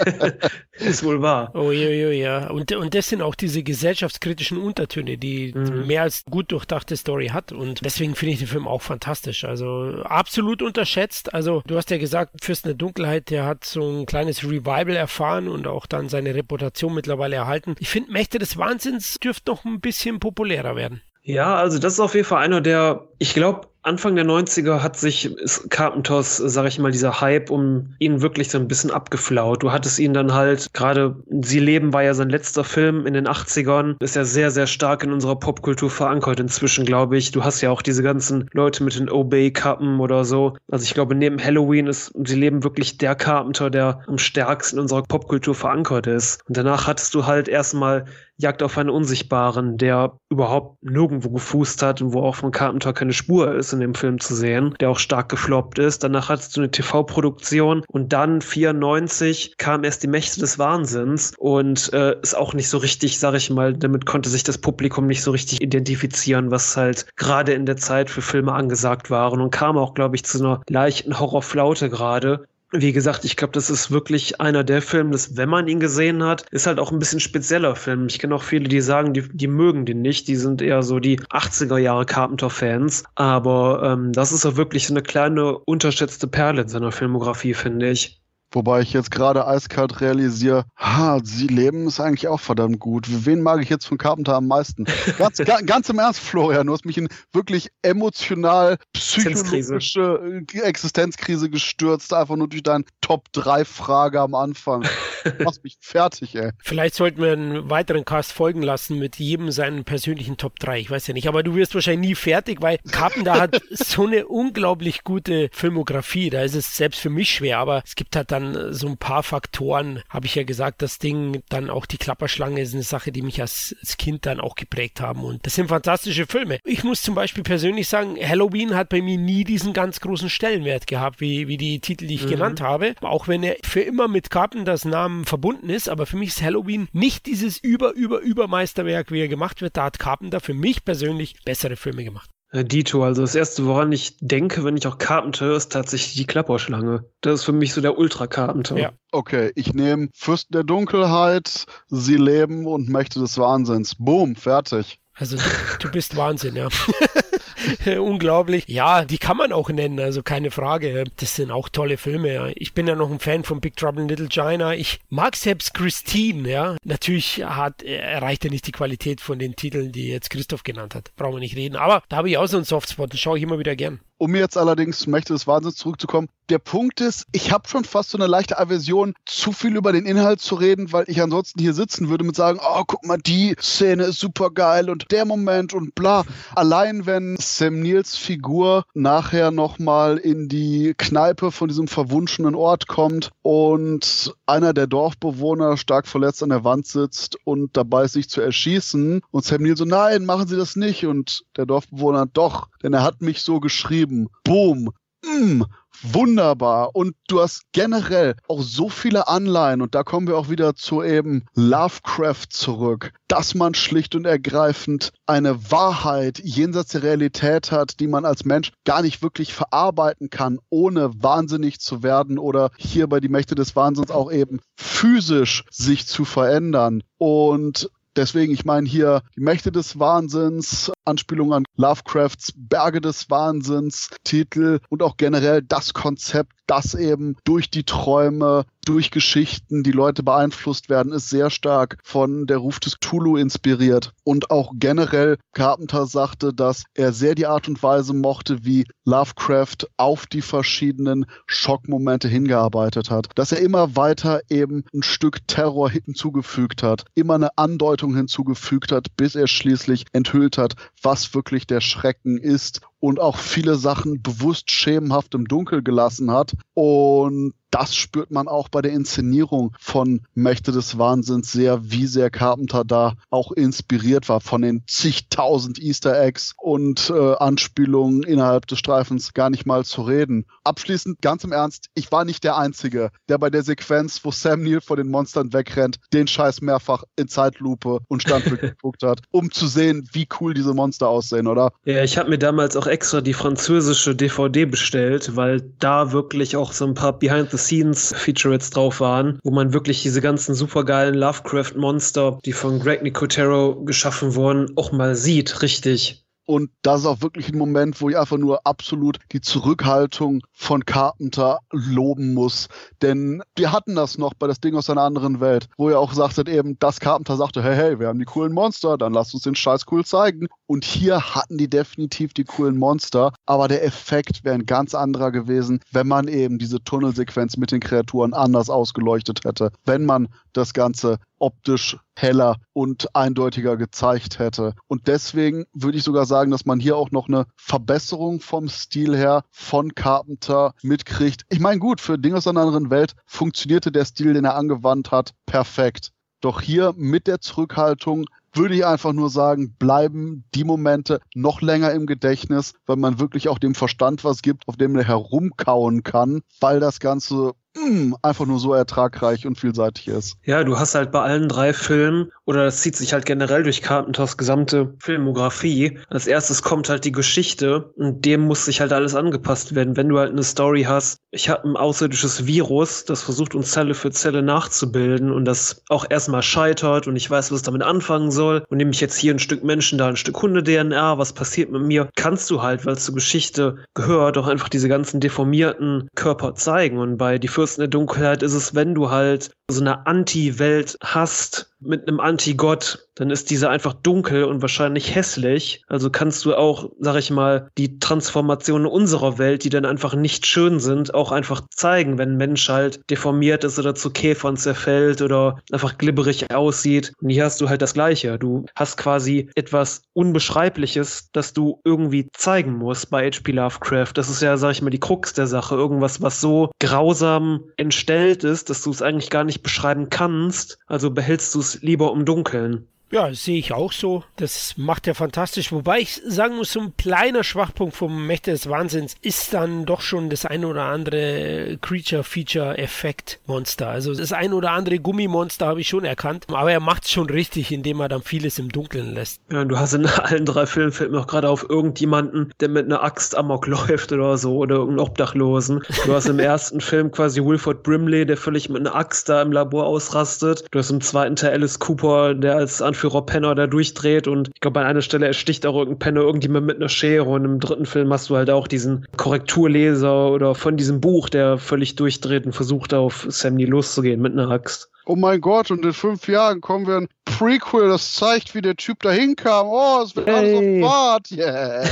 ist wohl wahr. Oh ja, ja, ja. Und, und das sind auch diese gesellschaftskritischen Untertöne, die mhm. mehr als gut durchdachte Story hat. Und deswegen finde ich den Film auch fantastisch. Also absolut unterschätzt. Also du hast ja gesagt, Fürsten der Dunkelheit, der hat so ein kleines Revival erfahren und auch dann seine Reputation mittlerweile erhalten. Ich finde, Mächte des Wahnsinns dürfte noch ein bisschen populärer werden. Ja, also das ist auf jeden Fall einer der, ich glaube, Anfang der 90er hat sich Carpenters, sag ich mal, dieser Hype um ihn wirklich so ein bisschen abgeflaut. Du hattest ihn dann halt, gerade Sie leben war ja sein letzter Film in den 80ern, ist ja sehr, sehr stark in unserer Popkultur verankert inzwischen, glaube ich. Du hast ja auch diese ganzen Leute mit den Obey-Kappen oder so. Also ich glaube, neben Halloween ist Sie leben wirklich der Carpenter, der am stärksten in unserer Popkultur verankert ist. Und danach hattest du halt erstmal Jagd auf einen Unsichtbaren, der überhaupt nirgendwo gefußt hat und wo auch von Carpenter keine Spur ist in dem Film zu sehen, der auch stark gefloppt ist. Danach hattest du eine TV-Produktion und dann 94 kam erst die Mächte des Wahnsinns und äh, ist auch nicht so richtig, sag ich mal, damit konnte sich das Publikum nicht so richtig identifizieren, was halt gerade in der Zeit für Filme angesagt waren und kam auch, glaube ich, zu einer leichten Horrorflaute gerade wie gesagt, ich glaube, das ist wirklich einer der Filme, dass, wenn man ihn gesehen hat, ist halt auch ein bisschen spezieller Film. Ich kenne auch viele, die sagen, die, die mögen den nicht. Die sind eher so die 80er Jahre Carpenter-Fans. Aber ähm, das ist auch wirklich so eine kleine unterschätzte Perle in seiner Filmografie, finde ich. Wobei ich jetzt gerade eiskalt realisiere, ha, sie leben ist eigentlich auch verdammt gut. Wen mag ich jetzt von Carpenter am meisten? Ganz, ga, ganz im Ernst, Florian, du hast mich in wirklich emotional psychologische Existenzkrise gestürzt, einfach nur durch deine Top-3-Frage am Anfang. Du machst mich fertig, ey. Vielleicht sollten wir einen weiteren Cast folgen lassen mit jedem seinen persönlichen Top 3. Ich weiß ja nicht, aber du wirst wahrscheinlich nie fertig, weil Carpenter hat so eine unglaublich gute Filmografie. Da ist es selbst für mich schwer, aber es gibt halt dann dann so ein paar Faktoren, habe ich ja gesagt, das Ding, dann auch die Klapperschlange ist eine Sache, die mich als, als Kind dann auch geprägt haben. Und das sind fantastische Filme. Ich muss zum Beispiel persönlich sagen, Halloween hat bei mir nie diesen ganz großen Stellenwert gehabt, wie, wie die Titel, die ich mhm. genannt habe. Auch wenn er für immer mit Carpenters Namen verbunden ist, aber für mich ist Halloween nicht dieses über, über, über Meisterwerk, wie er gemacht wird. Da hat Carpenter für mich persönlich bessere Filme gemacht. Äh, Dito, also das erste, woran ich denke, wenn ich auch Carpenter, ist tatsächlich die Klapperschlange. Das ist für mich so der Ultra-Carpenter. Ja. Okay, ich nehme Fürsten der Dunkelheit, Sie leben und Mächte des Wahnsinns. Boom, fertig. Also du, du bist Wahnsinn, ja. Unglaublich. Ja, die kann man auch nennen, also keine Frage. Das sind auch tolle Filme. Ja. Ich bin ja noch ein Fan von Big Trouble in Little China. Ich mag selbst Christine, ja. Natürlich hat, erreicht er nicht die Qualität von den Titeln, die jetzt Christoph genannt hat. Brauchen wir nicht reden. Aber da habe ich auch so einen Softspot, den schaue ich immer wieder gern. Um jetzt allerdings Mächte des Wahnsinns zurückzukommen, der Punkt ist, ich habe schon fast so eine leichte Aversion, zu viel über den Inhalt zu reden, weil ich ansonsten hier sitzen würde mit sagen, oh, guck mal, die Szene ist super geil und der Moment und bla. Allein wenn Sam Neils Figur nachher nochmal in die Kneipe von diesem verwunschenen Ort kommt und einer der Dorfbewohner stark verletzt an der Wand sitzt und dabei ist, sich zu erschießen und Sam Neill so, nein, machen Sie das nicht und der Dorfbewohner, doch, denn er hat mich so geschrieben. Boom. Mm, wunderbar. Und du hast generell auch so viele Anleihen, und da kommen wir auch wieder zu eben Lovecraft zurück, dass man schlicht und ergreifend eine Wahrheit jenseits der Realität hat, die man als Mensch gar nicht wirklich verarbeiten kann, ohne wahnsinnig zu werden oder hier bei die Mächte des Wahnsinns auch eben physisch sich zu verändern. Und Deswegen, ich meine hier die Mächte des Wahnsinns, Anspielung an Lovecrafts Berge des Wahnsinns, Titel und auch generell das Konzept, dass eben durch die Träume, durch Geschichten die Leute beeinflusst werden, ist sehr stark von der Ruf des Tulu inspiriert. Und auch generell Carpenter sagte, dass er sehr die Art und Weise mochte, wie Lovecraft auf die verschiedenen Schockmomente hingearbeitet hat. Dass er immer weiter eben ein Stück Terror hinzugefügt hat, immer eine Andeutung hinzugefügt hat, bis er schließlich enthüllt hat, was wirklich der Schrecken ist und auch viele Sachen bewusst schemenhaft im Dunkel gelassen hat. Und das spürt man auch bei der Inszenierung von Mächte des Wahnsinns sehr, wie sehr Carpenter da auch inspiriert war von den zigtausend Easter Eggs und äh, Anspielungen innerhalb des Streifens gar nicht mal zu reden. Abschließend, ganz im Ernst, ich war nicht der Einzige, der bei der Sequenz, wo Sam Neill vor den Monstern wegrennt, den Scheiß mehrfach in Zeitlupe und Standbild geguckt hat, um zu sehen, wie cool diese Monster aussehen, oder? Ja, ich habe mir damals auch extra die französische DVD bestellt, weil da wirklich auch so ein paar Behind the Behind-the-Scenes-Featurettes drauf waren, wo man wirklich diese ganzen supergeilen Lovecraft-Monster, die von Greg Nicotero geschaffen wurden, auch mal sieht, richtig. Und das ist auch wirklich ein Moment, wo ich einfach nur absolut die Zurückhaltung von Carpenter loben muss. Denn wir hatten das noch bei das Ding aus einer anderen Welt, wo er auch sagte eben, dass Carpenter sagte, hey, hey, wir haben die coolen Monster, dann lasst uns den Scheiß cool zeigen. Und hier hatten die definitiv die coolen Monster, aber der Effekt wäre ein ganz anderer gewesen, wenn man eben diese Tunnelsequenz mit den Kreaturen anders ausgeleuchtet hätte. Wenn man das Ganze optisch heller und eindeutiger gezeigt hätte. Und deswegen würde ich sogar sagen, dass man hier auch noch eine Verbesserung vom Stil her von Carpenter mitkriegt. Ich meine, gut, für Dinge aus einer anderen Welt funktionierte der Stil, den er angewandt hat, perfekt. Doch hier mit der Zurückhaltung würde ich einfach nur sagen, bleiben die Momente noch länger im Gedächtnis, weil man wirklich auch dem Verstand was gibt, auf dem er herumkauen kann, weil das Ganze mh, einfach nur so ertragreich und vielseitig ist. Ja, du hast halt bei allen drei Filmen, oder das zieht sich halt generell durch Carpenters gesamte Filmografie. Als erstes kommt halt die Geschichte und dem muss sich halt alles angepasst werden. Wenn du halt eine Story hast, ich habe ein außerirdisches Virus, das versucht uns Zelle für Zelle nachzubilden und das auch erstmal scheitert und ich weiß, was damit anfangen soll und nehme ich jetzt hier ein Stück Menschen, da ein Stück Hunde-DNA, was passiert mit mir, kannst du halt, weil es zur Geschichte gehört, auch einfach diese ganzen deformierten Körper zeigen und bei Die Fürsten der Dunkelheit ist es, wenn du halt so eine Anti-Welt hast, mit einem Anti-Gott, dann ist diese einfach dunkel und wahrscheinlich hässlich. Also kannst du auch, sag ich mal, die Transformationen unserer Welt, die dann einfach nicht schön sind, auch einfach zeigen, wenn ein Mensch halt deformiert ist oder zu Käfern zerfällt oder einfach glibberig aussieht. Und hier hast du halt das Gleiche. Du hast quasi etwas Unbeschreibliches, das du irgendwie zeigen musst bei H.P. Lovecraft. Das ist ja, sag ich mal, die Krux der Sache. Irgendwas, was so grausam entstellt ist, dass du es eigentlich gar nicht beschreiben kannst. Also behältst du es lieber im Dunkeln. Ja, sehe ich auch so. Das macht er fantastisch. Wobei ich sagen muss, so ein kleiner Schwachpunkt vom Mächte des Wahnsinns ist dann doch schon das ein oder andere Creature-Feature-Effekt-Monster. Also das ein oder andere Gummimonster habe ich schon erkannt. Aber er macht es schon richtig, indem er dann vieles im Dunkeln lässt. Ja, du hast in allen drei Filmen, fällt mir auch gerade auf irgendjemanden, der mit einer Axt amok läuft oder so oder irgendeinen Obdachlosen. Du hast im ersten Film quasi Wilford Brimley, der völlig mit einer Axt da im Labor ausrastet. Du hast im zweiten Teil Alice Cooper, der als Anführer Anführer Penner da durchdreht und ich glaube, an einer Stelle ersticht auch irgendein Penner irgendjemand mit einer Schere und im dritten Film hast du halt auch diesen Korrekturleser oder von diesem Buch, der völlig durchdreht und versucht auf Sam Neill loszugehen mit einer Axt. Oh mein Gott, und in fünf Jahren kommen wir ein Prequel, das zeigt, wie der Typ da hinkam. Oh, es wird hey. alles auf Fahrt. Yeah.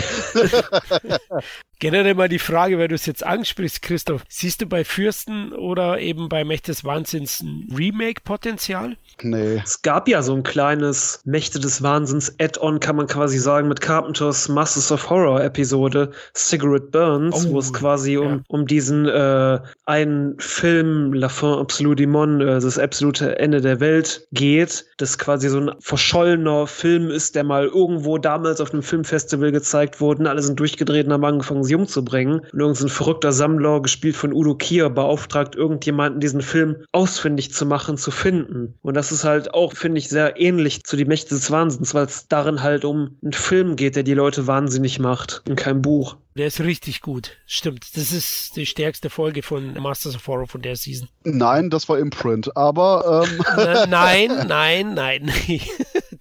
Generell mal die Frage, weil du es jetzt ansprichst, Christoph. Siehst du bei Fürsten oder eben bei Mächte des Wahnsinns ein Remake-Potenzial? Nee. Es gab ja so ein kleines Mächte des Wahnsinns Add-on, kann man quasi sagen, mit Carpenters Masters of Horror Episode Cigarette Burns, oh, wo es quasi ja. um, um diesen äh, einen Film La Fin Monde, äh, das absolute Ende der Welt geht, das quasi so ein verschollener Film ist, der mal irgendwo damals auf einem Filmfestival gezeigt wurde, alle sind durchgedreht und haben angefangen, sie umzubringen. Und irgendein verrückter Sammler, gespielt von Udo Kier, beauftragt irgendjemanden, diesen Film ausfindig zu machen, zu finden. Und das ist halt auch, finde ich, sehr ähnlich zu Die Mächte des Wahnsinns, weil es darin halt um einen Film geht, der die Leute wahnsinnig macht und kein Buch. Der ist richtig gut. Stimmt. Das ist die stärkste Folge von Masters of Horror von der Season. Nein, das war Imprint. Aber. Ähm nein, nein, nein.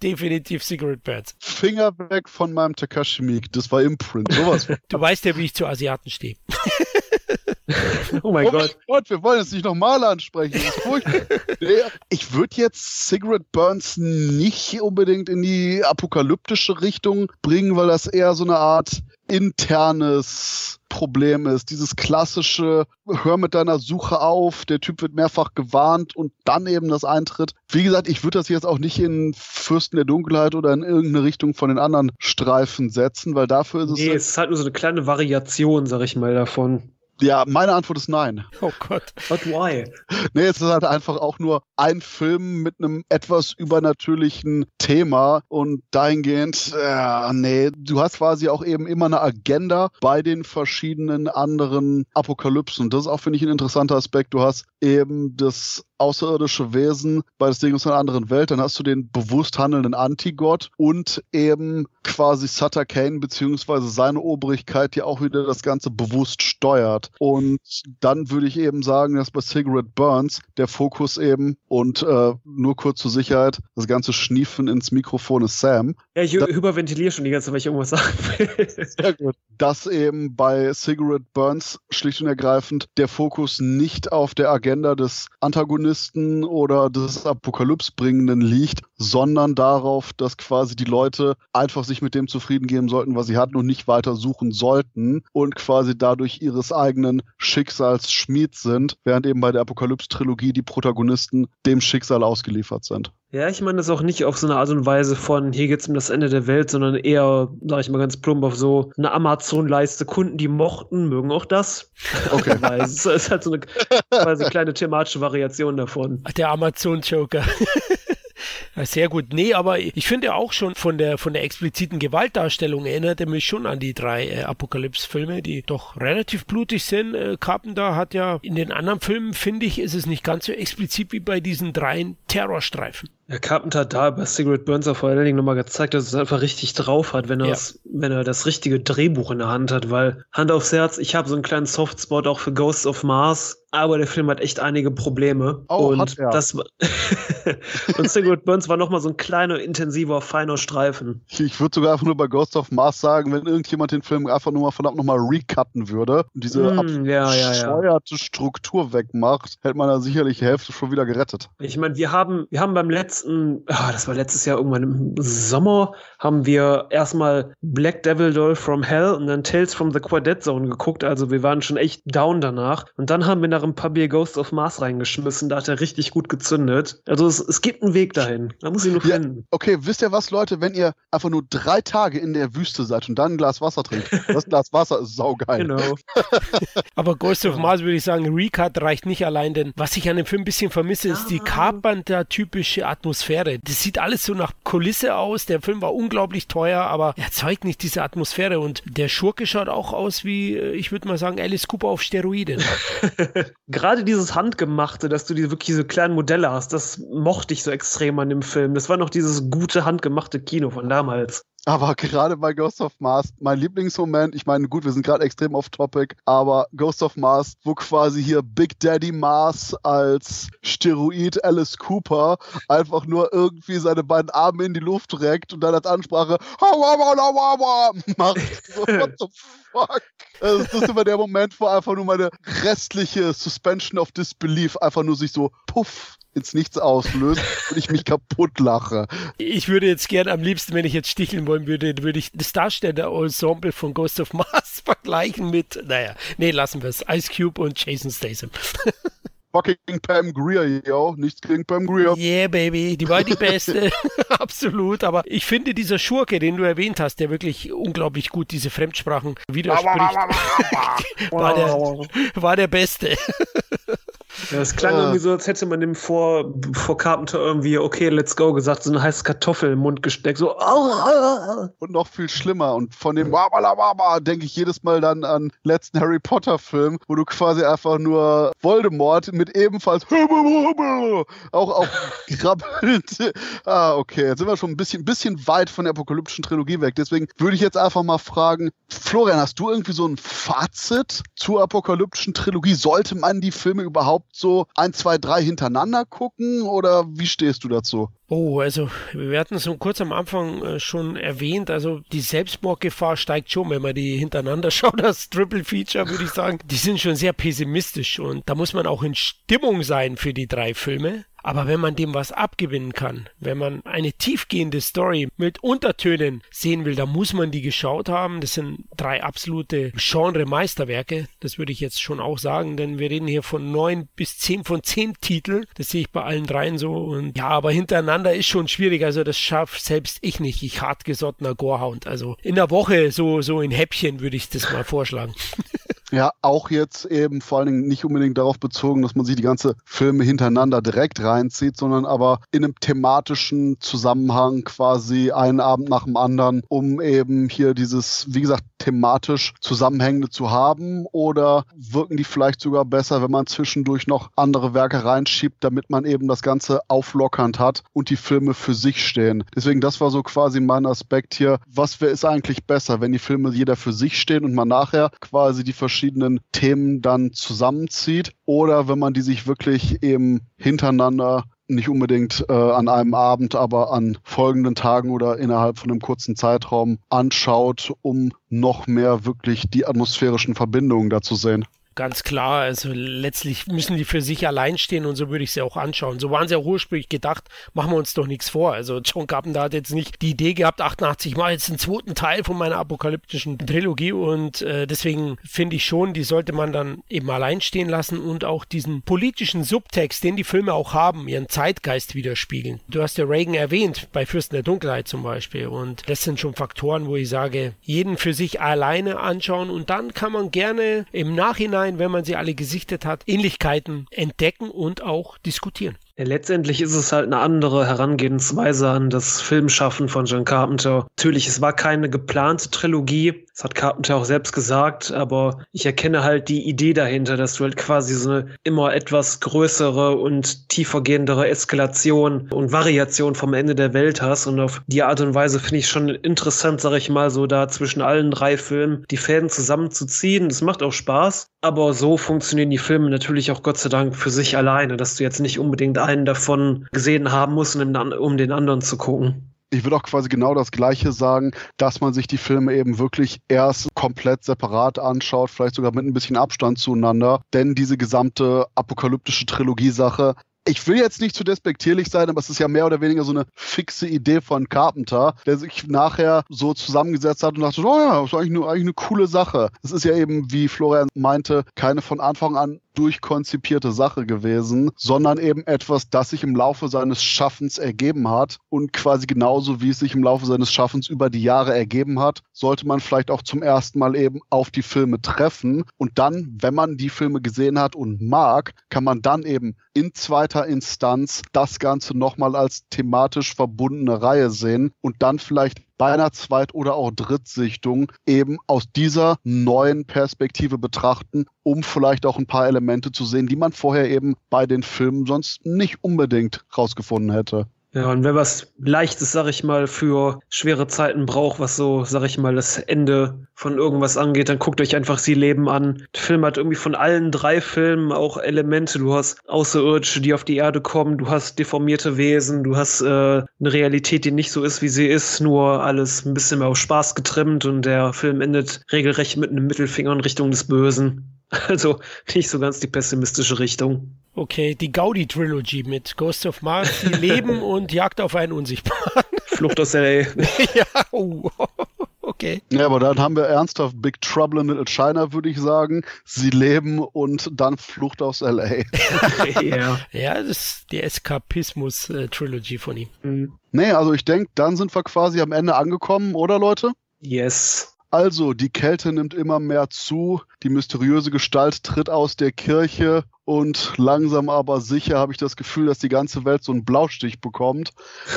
Definitiv Cigarette Birds. Finger weg von meinem Takashi Miike. Das war Imprint. Sowas. du weißt ja, wie ich zu Asiaten stehe. oh mein oh Gott. Gott, wir wollen es nicht nochmal ansprechen. ich würde jetzt Cigarette Burns nicht unbedingt in die apokalyptische Richtung bringen, weil das eher so eine Art internes Problem ist. Dieses klassische, hör mit deiner Suche auf, der Typ wird mehrfach gewarnt und dann eben das Eintritt. Wie gesagt, ich würde das jetzt auch nicht in Fürsten der Dunkelheit oder in irgendeine Richtung von den anderen Streifen setzen, weil dafür ist es. Nee, es ist halt nur so eine kleine Variation, sag ich mal, davon. Ja, meine Antwort ist nein. Oh Gott. But why? Nee, es ist halt einfach auch nur ein Film mit einem etwas übernatürlichen Thema und dahingehend, äh, nee, du hast quasi auch eben immer eine Agenda bei den verschiedenen anderen Apokalypsen. Und das ist auch, finde ich, ein interessanter Aspekt. Du hast eben das außerirdische Wesen bei das Ding aus einer anderen Welt, dann hast du den bewusst handelnden Antigott und eben quasi Sutter Kane beziehungsweise seine Obrigkeit, die auch wieder das Ganze bewusst steuert. Und dann würde ich eben sagen, dass bei Cigarette Burns der Fokus eben und äh, nur kurz zur Sicherheit, das ganze Schniefen ins Mikrofon ist Sam. Ja, ich das, hyperventiliere schon die ganze Zeit, weil ich irgendwas sagen will. Sehr gut. Dass eben bei Cigarette Burns schlicht und ergreifend der Fokus nicht auf der Agenda des Antagonisten oder des Apokalypsbringenden liegt, sondern darauf, dass quasi die Leute einfach sich mit dem zufrieden geben sollten, was sie hatten und nicht weiter suchen sollten und quasi dadurch ihres eigenen Schicksals Schmied sind, während eben bei der Apokalypse-Trilogie die Protagonisten dem Schicksal ausgeliefert sind. Ja, ich meine das auch nicht auf so eine Art und Weise von, hier geht's um das Ende der Welt, sondern eher, sag ich mal ganz plump, auf so eine Amazon-Leiste. Kunden, die mochten, mögen auch das. Okay. es ist halt so eine quasi kleine thematische Variation davon. Der Amazon-Joker. Sehr gut. Nee, aber ich finde auch schon von der, von der expliziten Gewaltdarstellung erinnert er mich schon an die drei äh, Apokalypse-Filme, die doch relativ blutig sind. Äh, Carpenter hat ja in den anderen Filmen, finde ich, ist es nicht ganz so explizit wie bei diesen dreien Terrorstreifen. Ja, Carpenter hat da bei Cigarette Burns auf vor allen Dingen nochmal gezeigt, dass er es einfach richtig drauf hat, wenn, ja. wenn er das richtige Drehbuch in der Hand hat, weil Hand aufs Herz, ich habe so einen kleinen Softspot auch für Ghosts of Mars, aber der Film hat echt einige Probleme. Oh, und hat er. das und Cigarette Burns war nochmal so ein kleiner, intensiver, feiner Streifen. Ich, würde sogar einfach nur bei Ghost of Mars sagen, wenn irgendjemand den Film einfach nur mal verdammt nochmal recutten würde und diese Mm, ja, ja, absteuerte Struktur wegmacht, hätte man da sicherlich die Hälfte schon wieder gerettet. Ich meine, wir haben, wir haben beim letzten, ah, das war letztes Jahr irgendwann im Sommer, haben wir erstmal Black Devil Doll from Hell und dann Tales from the Quartet Zone geguckt. Also wir waren schon echt down danach. Und dann haben wir nach ein paar Bier Ghost of Mars reingeschmissen. Da hat er richtig gut gezündet. Also es, es gibt einen Weg dahin. Da muss ich nur Ja. finden. Okay, wisst ihr was, Leute, wenn ihr einfach nur drei Tage in der Wüste seid und dann ein Glas Wasser trinkt, das Glas Wasser ist saugeil. Genau. Aber Ghost of Mars würde ich sagen, Recut reicht nicht allein, denn was ich an dem Film ein bisschen vermisse, ist die Carpenter-typische Atmosphäre. Das sieht alles so nach Kulisse aus. Der Film war unglaublich teuer, aber er erzeugt nicht diese Atmosphäre. Und der Schurke schaut auch aus wie, äh, ich würde mal sagen, Alice Cooper auf Steroiden. Gerade dieses Handgemachte, dass du diese wirklich so kleinen Modelle hast, das mochte ich so extrem an dem Film. Das war noch dieses gute handgemachte Kino von damals. Aber gerade bei Ghost of Mars, mein Lieblingsmoment, ich meine, gut, wir sind gerade extrem off topic, aber Ghost of Mars, wo quasi hier Big Daddy Mars als Steroid Alice Cooper einfach nur irgendwie seine beiden Arme in die Luft reckt und dann als Ansprache macht. So, what the fuck? Das ist, das ist immer der Moment, wo einfach nur meine restliche Suspension of Disbelief einfach nur sich so puff ins Nichts auslöst und ich mich kaputt lache. Ich würde jetzt gern am liebsten, wenn ich jetzt sticheln wollen würde, würde ich das Darsteller-Ensemble von Ghost of Mars vergleichen mit, naja, nee, lassen wir es. Ice Cube und Jason Statham. Fucking Pam Greer, yo. Nichts gegen Pam Greer. Yeah, baby, die war die beste. Absolut. Aber ich finde, dieser Schurke, den du erwähnt hast, der wirklich unglaublich gut diese Fremdsprachen widerspricht, war der, war der Beste. Ja, es klang Ah. irgendwie so, als hätte man dem vor, vor Carpenter irgendwie, okay, let's go gesagt, so eine heiße Kartoffel im Mund gesteckt, so, au, au, au. Und noch viel schlimmer. Und von dem Wabalababa denke ich jedes Mal dann an letzten Harry Potter Film, wo du quasi einfach nur Voldemort mit ebenfalls auch krabbelt. Ah, okay. Jetzt sind wir schon ein bisschen, bisschen weit von der apokalyptischen Trilogie weg. Deswegen würde ich jetzt einfach mal fragen, Florian, hast du irgendwie so ein Fazit zur apokalyptischen Trilogie? Sollte man die Filme überhaupt so ein, zwei, drei hintereinander gucken oder wie stehst du dazu? Oh, also wir hatten es kurz am Anfang äh, schon erwähnt, also die Selbstmordgefahr steigt schon, wenn man die hintereinander schaut, das Triple Feature, würde ich sagen. Die sind schon sehr pessimistisch und da muss man auch in Stimmung sein für die drei Filme. Aber wenn man dem was abgewinnen kann, wenn man eine tiefgehende Story mit Untertönen sehen will, dann muss man die geschaut haben. Das sind drei absolute Genre-Meisterwerke. Das würde ich jetzt schon auch sagen, denn wir reden hier von neun bis zehn von zehn Titeln. Das sehe ich bei allen dreien so. Und ja, aber hintereinander ist schon schwierig. Also das schafft selbst ich nicht. Ich hartgesottener Gorehound. Also in der Woche so, so in Häppchen würde ich das mal vorschlagen. Ja, auch jetzt eben vor allen Dingen nicht unbedingt darauf bezogen, dass man sich die ganze Filme hintereinander direkt reinzieht, sondern aber in einem thematischen Zusammenhang quasi einen Abend nach dem anderen, um eben hier dieses, wie gesagt, thematisch Zusammenhängende zu haben oder wirken die vielleicht sogar besser, wenn man zwischendurch noch andere Werke reinschiebt, damit man eben das Ganze auflockernd hat und die Filme für sich stehen. Deswegen, das war so quasi mein Aspekt hier. Was wäre ist eigentlich besser, wenn die Filme jeder für sich stehen und man nachher quasi die verschiedenen Themen dann zusammenzieht oder wenn man die sich wirklich eben hintereinander nicht unbedingt äh, an einem Abend, aber an folgenden Tagen oder innerhalb von einem kurzen Zeitraum anschaut, um noch mehr wirklich die atmosphärischen Verbindungen dazu sehen. Ganz klar, also letztlich müssen die für sich allein stehen und so würde ich sie auch anschauen. So waren sie auch ursprünglich gedacht, machen wir uns doch nichts vor. Also John Carpenter hat jetzt nicht die Idee gehabt, 88 mal jetzt einen zweiten Teil von meiner apokalyptischen Trilogie und äh, deswegen finde ich schon, die sollte man dann eben allein stehen lassen und auch diesen politischen Subtext, den die Filme auch haben, ihren Zeitgeist widerspiegeln. Du hast ja Reagan erwähnt, bei Fürsten der Dunkelheit zum Beispiel und das sind schon Faktoren, wo ich sage, jeden für sich alleine anschauen und dann kann man gerne im Nachhinein wenn man sie alle gesichtet hat, Ähnlichkeiten entdecken und auch diskutieren. Ja, letztendlich ist es halt eine andere Herangehensweise an das Filmschaffen von John Carpenter. Natürlich, es war keine geplante Trilogie. Das hat Carpenter auch selbst gesagt, aber ich erkenne halt die Idee dahinter, dass du halt quasi so eine immer etwas größere und tiefergehendere Eskalation und Variation vom Ende der Welt hast. Und auf die Art und Weise finde ich schon interessant, sag ich mal, so da zwischen allen drei Filmen die Fäden zusammenzuziehen. Das macht auch Spaß. Aber so funktionieren die Filme natürlich auch Gott sei Dank für sich alleine, dass du jetzt nicht unbedingt einen davon gesehen haben musst, um den anderen zu gucken ich würde auch quasi genau das Gleiche sagen, dass man sich die Filme eben wirklich erst komplett separat anschaut, vielleicht sogar mit ein bisschen Abstand zueinander. Denn diese gesamte apokalyptische Trilogie-Sache ich will jetzt nicht zu despektierlich sein, aber es ist ja mehr oder weniger so eine fixe Idee von Carpenter, der sich nachher so zusammengesetzt hat und dachte, oh ja, das ist eigentlich, nur, eigentlich eine coole Sache. Es ist ja eben, wie Florian meinte, keine von Anfang an durchkonzipierte Sache gewesen, sondern eben etwas, das sich im Laufe seines Schaffens ergeben hat. Und quasi genauso wie es sich im Laufe seines Schaffens über die Jahre ergeben hat, sollte man vielleicht auch zum ersten Mal eben auf die Filme treffen. Und dann, wenn man die Filme gesehen hat und mag, kann man dann eben in zweiter Instanz das Ganze nochmal als thematisch verbundene Reihe sehen und dann vielleicht bei einer Zweit- oder auch Drittsichtung eben aus dieser neuen Perspektive betrachten, um vielleicht auch ein paar Elemente zu sehen, die man vorher eben bei den Filmen sonst nicht unbedingt rausgefunden hätte. Ja, und wer was Leichtes, sag ich mal, für schwere Zeiten braucht, was so, sag ich mal, das Ende von irgendwas angeht, dann guckt euch einfach Sie leben an. Der Film hat irgendwie von allen drei Filmen auch Elemente. Du hast Außerirdische, die auf die Erde kommen, du hast deformierte Wesen, du hast äh, eine Realität, die nicht so ist, wie sie ist, nur alles ein bisschen mehr auf Spaß getrimmt und der Film endet regelrecht mit einem Mittelfinger in Richtung des Bösen. Also nicht so ganz die pessimistische Richtung. Okay, die Gaudi-Trilogy mit Ghost of Mars, die Leben und Jagd auf einen Unsichtbaren. Flucht aus L.A. ja, oh, okay. Ja, aber dann haben wir ernsthaft Big Trouble in Little China, würde ich sagen. Sie leben und dann Flucht aus L.A. ja. ja, das ist die Eskapismus-Trilogy von ihm. Mhm. Nee, also ich denke, dann sind wir quasi am Ende angekommen, oder Leute? Yes. Also, die Kälte nimmt immer mehr zu, die mysteriöse Gestalt tritt aus der Kirche und langsam aber sicher habe ich das Gefühl, dass die ganze Welt so einen Blaustich bekommt.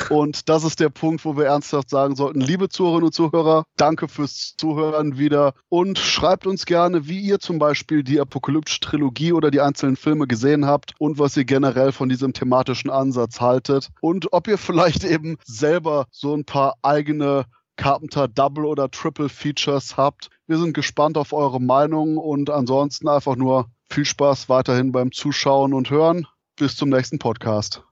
Und das ist der Punkt, wo wir ernsthaft sagen sollten, liebe Zuhörerinnen und Zuhörer, danke fürs Zuhören wieder und schreibt uns gerne, wie ihr zum Beispiel die Apokalyptische Trilogie oder die einzelnen Filme gesehen habt und was ihr generell von diesem thematischen Ansatz haltet und ob ihr vielleicht eben selber so ein paar eigene Carpenter Double oder Triple Features habt. Wir sind gespannt auf eure Meinung und ansonsten einfach nur viel Spaß weiterhin beim Zuschauen und Hören. Bis zum nächsten Podcast.